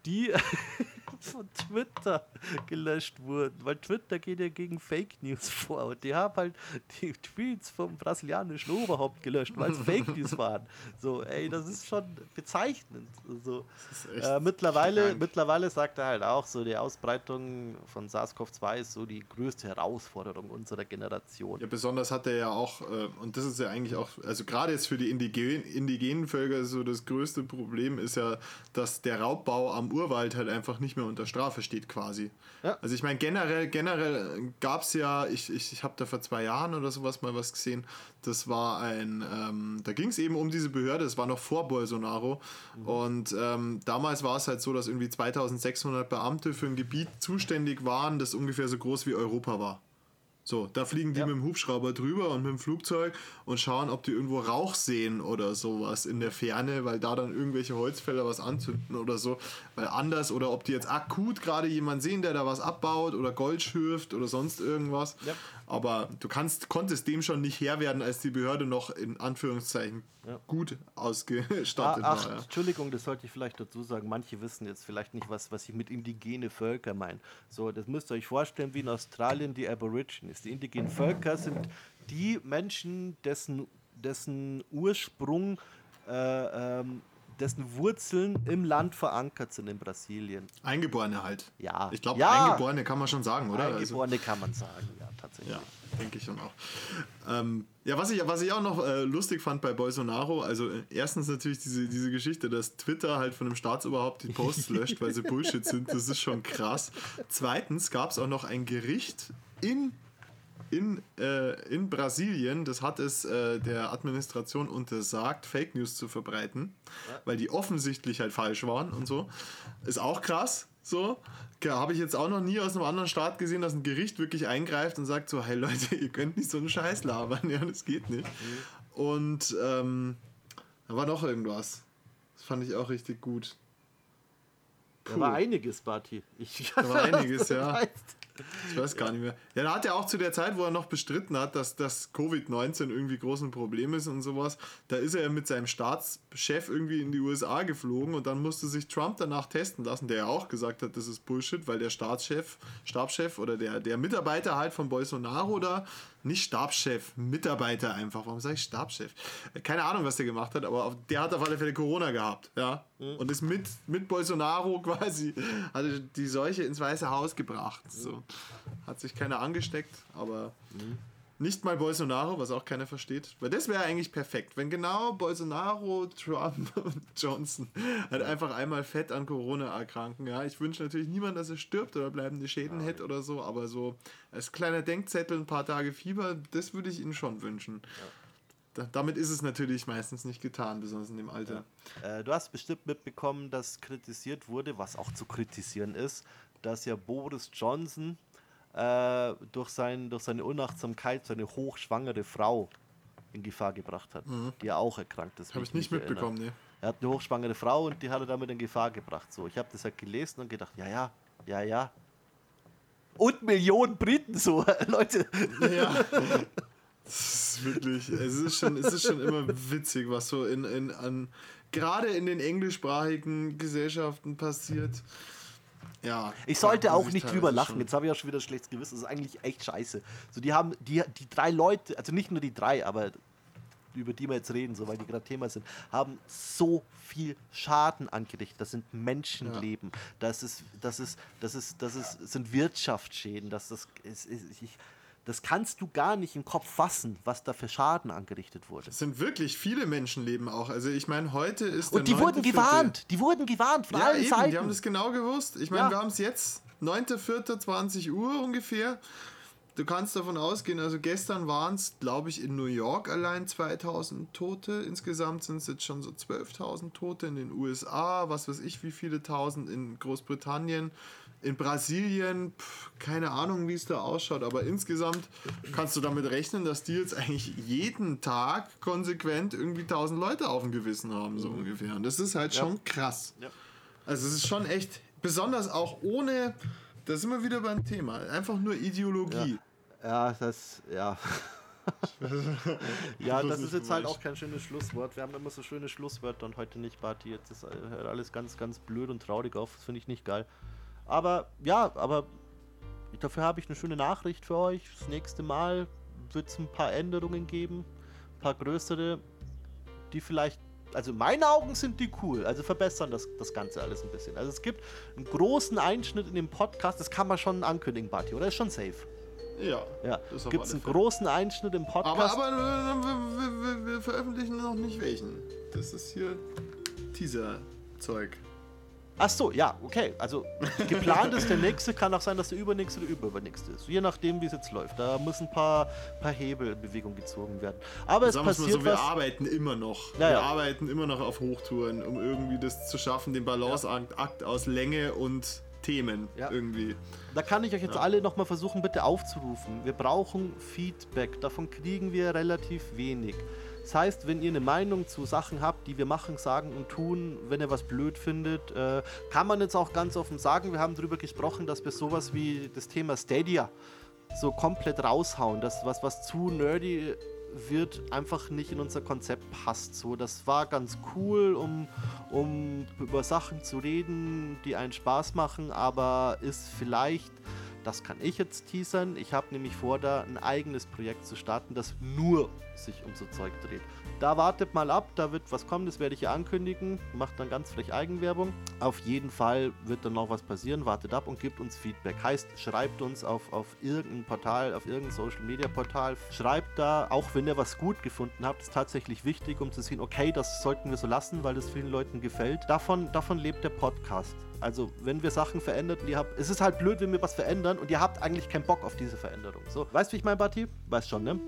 die von Twitter gelöscht wurden. Weil Twitter geht ja gegen Fake News vor. Und die haben halt die Tweets vom brasilianischen Oberhaupt gelöscht, weil es Fake News waren. So, ey, das ist schon bezeichnend. Also, ist echt äh, mittlerweile, krank. mittlerweile sagt er halt auch so, die Ausbreitung von SARS-CoV-2 ist so die größte Herausforderung unserer Generation. Ja, besonders hat er ja auch, äh, und das ist ja eigentlich auch, also gerade jetzt für die indigen, indigenen Völker so das größte Problem ist ja, dass der Raubbau am Urwald halt einfach nicht mehr unter Strafe steht quasi. Ja. Also ich meine, generell, generell gab es ja, ich, ich, ich habe da vor zwei Jahren oder sowas mal was gesehen, das war ein, ähm, da ging es eben um diese Behörde, das war noch vor Bolsonaro und ähm, damals war es halt so, dass irgendwie 2600 Beamte für ein Gebiet zuständig waren, das ungefähr so groß wie Europa war. So, da fliegen die Ja. mit dem Hubschrauber drüber und mit dem Flugzeug und schauen, ob die irgendwo Rauch sehen oder sowas in der Ferne, weil da dann irgendwelche Holzfäller was anzünden oder so. Weil anders, oder ob die jetzt akut gerade jemanden sehen, der da was abbaut oder Gold schürft oder sonst irgendwas. Ja. Aber du kannst, konntest dem schon nicht Herr werden, als die Behörde noch in Anführungszeichen Ja. gut Ah, ausgestattet ach, war. Ja. Entschuldigung, das sollte ich vielleicht dazu sagen. Manche wissen jetzt vielleicht nicht, was, was ich mit indigene Völker meine. So, das müsst ihr euch vorstellen wie in Australien die Aborigines. Die indigenen Völker sind die Menschen, dessen, dessen Ursprung, äh, ähm, dessen Wurzeln im Land verankert sind in Brasilien. Eingeborene halt. Ja. Ich glaube, Ja. Eingeborene kann man schon sagen, oder? Also- Eingeborene kann man sagen, ja, tatsächlich. Ja, denke ich schon auch. Ähm, ja, was ich, was ich auch noch äh, lustig fand bei Bolsonaro, also äh, erstens natürlich diese, diese Geschichte, dass Twitter halt von einem Staatsoberhaupt die Posts löscht, weil sie Bullshit sind, das ist schon krass. Zweitens gab es auch noch ein Gericht in in, äh, in Brasilien, das hat es äh, der Administration untersagt, Fake News zu verbreiten, weil die offensichtlich halt falsch waren und so. Ist auch krass. So, habe ich jetzt auch noch nie aus einem anderen Staat gesehen, dass ein Gericht wirklich eingreift und sagt so, hey Leute, ihr könnt nicht so einen Scheiß labern, ja, das geht nicht. Mhm. Und ähm, da war noch irgendwas. Das fand ich auch richtig gut. Puh. Da war einiges, Barty. Ich, da war einiges, ja. Heißt. Ich weiß gar nicht mehr. Ja, da hat er auch zu der Zeit, wo er noch bestritten hat, dass das Covid-19 irgendwie groß ein Problem ist und sowas, da ist er mit seinem Staatschef irgendwie in die USA geflogen und dann musste sich Trump danach testen lassen, der ja auch gesagt hat, das ist Bullshit, weil der Staatschef, Stabschef oder der, der Mitarbeiter halt von Bolsonaro da nicht Stabschef, Mitarbeiter einfach. Warum sage ich Stabschef? Keine Ahnung, was der gemacht hat, aber der hat auf alle Fälle Corona gehabt, ja. Mhm. Und ist mit, mit Bolsonaro quasi, also die Seuche ins Weiße Haus gebracht. So. Hat sich keiner angesteckt, aber mhm. Nicht mal Bolsonaro, was auch keiner versteht. Weil das wäre eigentlich perfekt, wenn genau Bolsonaro, Trump und Johnson halt einfach einmal fett an Corona erkranken. Ja, ich wünsche natürlich niemand, dass er stirbt oder bleibende Schäden ja, hätte oder so, aber so als kleiner Denkzettel ein paar Tage Fieber, das würde ich ihnen schon wünschen. Ja. damit ist es natürlich meistens nicht getan, besonders in dem Alter. Ja. Äh, du hast bestimmt mitbekommen, dass kritisiert wurde, was auch zu kritisieren ist, dass ja Boris Johnson äh, durch, sein, durch seine Unachtsamkeit seine hochschwangere Frau in Gefahr gebracht hat, mhm. die ja auch erkrankt ist. Habe ich nicht mitbekommen, ne? Er hat eine hochschwangere Frau und die hat er damit in Gefahr gebracht. So, ich habe das halt gelesen und gedacht, ja, ja, ja, ja. Und Millionen Briten so, Leute. Ja. Das ist wirklich, es ist schon, es ist schon immer witzig, was so in, in an gerade in den englischsprachigen Gesellschaften passiert. Ja. Ich sollte auch nicht drüber lachen. Jetzt habe ich auch schon wieder ein schlechtes Gewissen. Das ist eigentlich echt scheiße. So, die haben, die, die drei Leute, also nicht nur die drei, aber über die wir jetzt reden, so weil die gerade Thema sind, haben so viel Schaden angerichtet. Das sind Menschenleben. Ja. Das ist, das ist, das ist, das ist, sind Wirtschaftsschäden. Das, das ist, ich, das kannst du gar nicht im Kopf fassen, was da für Schaden angerichtet wurde. Es sind wirklich viele Menschenleben auch. Also ich meine, heute ist Und die wurden gewarnt. Die wurden gewarnt von ja, allen eben, Seiten. Die haben das genau gewusst. Ich meine, ja. wir haben es jetzt 9.4.20 Uhr ungefähr. Du kannst davon ausgehen, also gestern waren es, glaube ich, in New York allein 2000 Tote. Insgesamt sind es jetzt schon so 12.000 Tote in den USA, was weiß ich, wie viele tausend in Großbritannien. In Brasilien, pf, keine Ahnung, wie es da ausschaut, aber insgesamt kannst du damit rechnen, dass die jetzt eigentlich jeden Tag konsequent irgendwie 1000 Leute auf dem Gewissen haben, so mhm. ungefähr. Und das ist halt ja. schon krass. Ja. Also es ist schon echt, besonders auch ohne, da sind wir wieder beim Thema, einfach nur Ideologie. Ja, ja das, ja. ja, das ist jetzt halt auch kein schönes Schlusswort. Wir haben immer so schöne Schlusswörter und heute nicht, Barty. Jetzt ist alles ganz, ganz blöd und traurig auf. Das finde ich nicht geil. Aber ja, aber dafür habe ich eine schöne Nachricht für euch. Das nächste Mal wird es ein paar Änderungen geben, ein paar größere, die vielleicht, also in meinen Augen sind die cool, also verbessern das, das Ganze alles ein bisschen. Also es gibt einen großen Einschnitt in dem Podcast, das kann man schon ankündigen, Bati, oder? Ist schon safe. Ja. ja. Gibt es einen großen Einschnitt im Podcast? Aber, aber wir, wir, wir, veröffentlichen noch nicht welchen. Das ist hier Teaser-Zeug. Ach so, ja, okay. Also geplant ist der nächste, kann auch sein, dass der übernächste oder übernächste ist. Je nachdem, wie es jetzt läuft. Da müssen ein paar, paar Hebel in Bewegung gezogen werden. Aber es passiert so, wir was. arbeiten immer noch. Ja, wir arbeiten immer noch auf Hochtouren, um irgendwie das zu schaffen, den Balanceakt ja. aus Länge und Themen ja. irgendwie. Da kann ich euch jetzt ja. alle nochmal versuchen, bitte aufzurufen. Wir brauchen Feedback. Davon kriegen wir relativ wenig. Das heißt, wenn ihr eine Meinung zu Sachen habt, die wir machen, sagen und tun, wenn ihr was blöd findet, äh, kann man jetzt auch ganz offen sagen, wir haben darüber gesprochen, dass wir sowas wie das Thema Stadia so komplett raushauen. Das, was, was zu nerdy wird, einfach nicht in unser Konzept passt. So, das war ganz cool, um, um über Sachen zu reden, die einen Spaß machen, aber ist vielleicht das kann ich jetzt teasern. Ich habe nämlich vor, da ein eigenes Projekt zu starten, das nur sich um so Zeug dreht. Da wartet mal ab, da wird was kommen, das werde ich ja ankündigen. Macht dann ganz frech Eigenwerbung. Auf jeden Fall wird dann noch was passieren. Wartet ab und gebt uns Feedback. Heißt, schreibt uns auf, auf irgendein Portal, auf irgendein Social Media Portal. Schreibt da, auch wenn ihr was gut gefunden habt, ist tatsächlich wichtig, um zu sehen, okay, das sollten wir so lassen, weil das vielen Leuten gefällt. Davon, davon lebt der Podcast Also, wenn wir Sachen verändern ihr habt. Es ist halt blöd, wenn wir was verändern und ihr habt eigentlich keinen Bock auf diese Veränderung. So, weißt du, wie ich mein, Bati? Weißt schon, ne?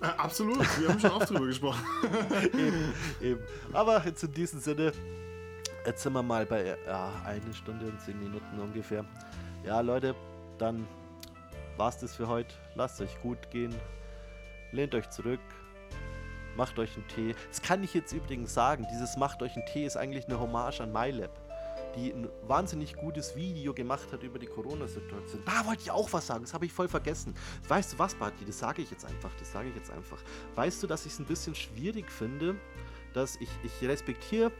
Äh, absolut, wir haben schon oft drüber gesprochen. eben, eben. Aber jetzt in diesem Sinne, jetzt sind wir mal bei ja, eine Stunde und zehn Minuten ungefähr. Ja, Leute, dann war's das für heute. Lasst euch gut gehen. Lehnt euch zurück. Macht euch einen Tee. Das kann ich jetzt übrigens sagen. Dieses Macht euch einen Tee ist eigentlich eine Hommage an MyLab die ein wahnsinnig gutes Video gemacht hat über die Corona-Situation. Da wollte ich auch was sagen, das habe ich voll vergessen. Weißt du was, Barty, das sage ich jetzt einfach, das sage ich jetzt einfach. Weißt du, dass ich es ein bisschen schwierig finde, dass ich, ich respektiere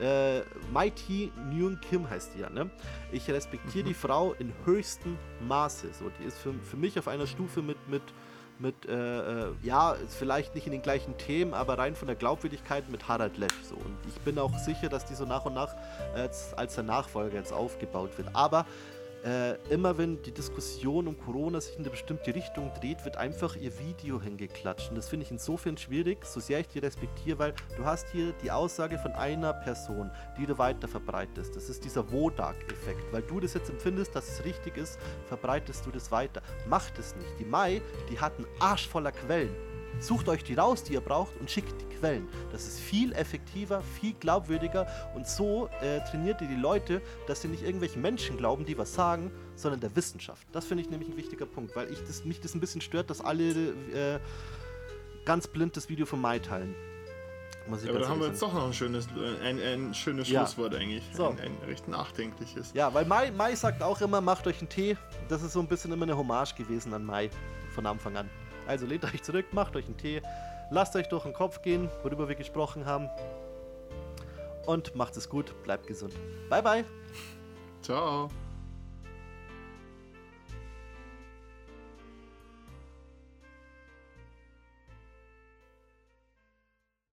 äh, Mighty Nguyen Kim heißt die ja, ne? Ich respektiere mhm. die Frau in höchstem Maße. So, die ist für, für mich auf einer Stufe mit, mit mit, äh, äh, ja, vielleicht nicht in den gleichen Themen, aber rein von der Glaubwürdigkeit mit Harald Lesch. So. Und ich bin auch sicher, dass die so nach und nach äh, als der Nachfolger jetzt aufgebaut wird. Aber äh, immer wenn die Diskussion um Corona sich in eine bestimmte Richtung dreht, wird einfach ihr Video hingeklatscht. Und das finde ich insofern schwierig, so sehr ich die respektiere, weil du hast hier die Aussage von einer Person, die du weiter verbreitest. Das ist dieser Wodak-Effekt. Weil du das jetzt empfindest, dass es richtig ist, verbreitest du das weiter. Macht es nicht. Die Mai, die hat einen Arsch voller Quellen. Sucht euch die raus, die ihr braucht und schickt die Quellen. Das ist viel effektiver, viel glaubwürdiger und so äh, trainiert ihr die Leute, dass sie nicht irgendwelchen Menschen glauben, die was sagen, sondern der Wissenschaft. Das finde ich nämlich ein wichtiger Punkt, weil ich das, mich das ein bisschen stört, dass alle äh, ganz blind das Video von Mai teilen. Ja, aber da haben wir jetzt doch noch ein schönes, äh, ein, ein schönes ja. Schlusswort eigentlich. So. Ein, ein, recht nachdenkliches. Ja, weil Mai, Mai sagt auch immer, macht euch einen Tee. Das ist so ein bisschen immer eine Hommage gewesen an Mai von Anfang an. Also lehnt euch zurück, macht euch einen Tee, lasst euch durch den Kopf gehen, worüber wir gesprochen haben. Und macht es gut, bleibt gesund. Bye, bye. Ciao.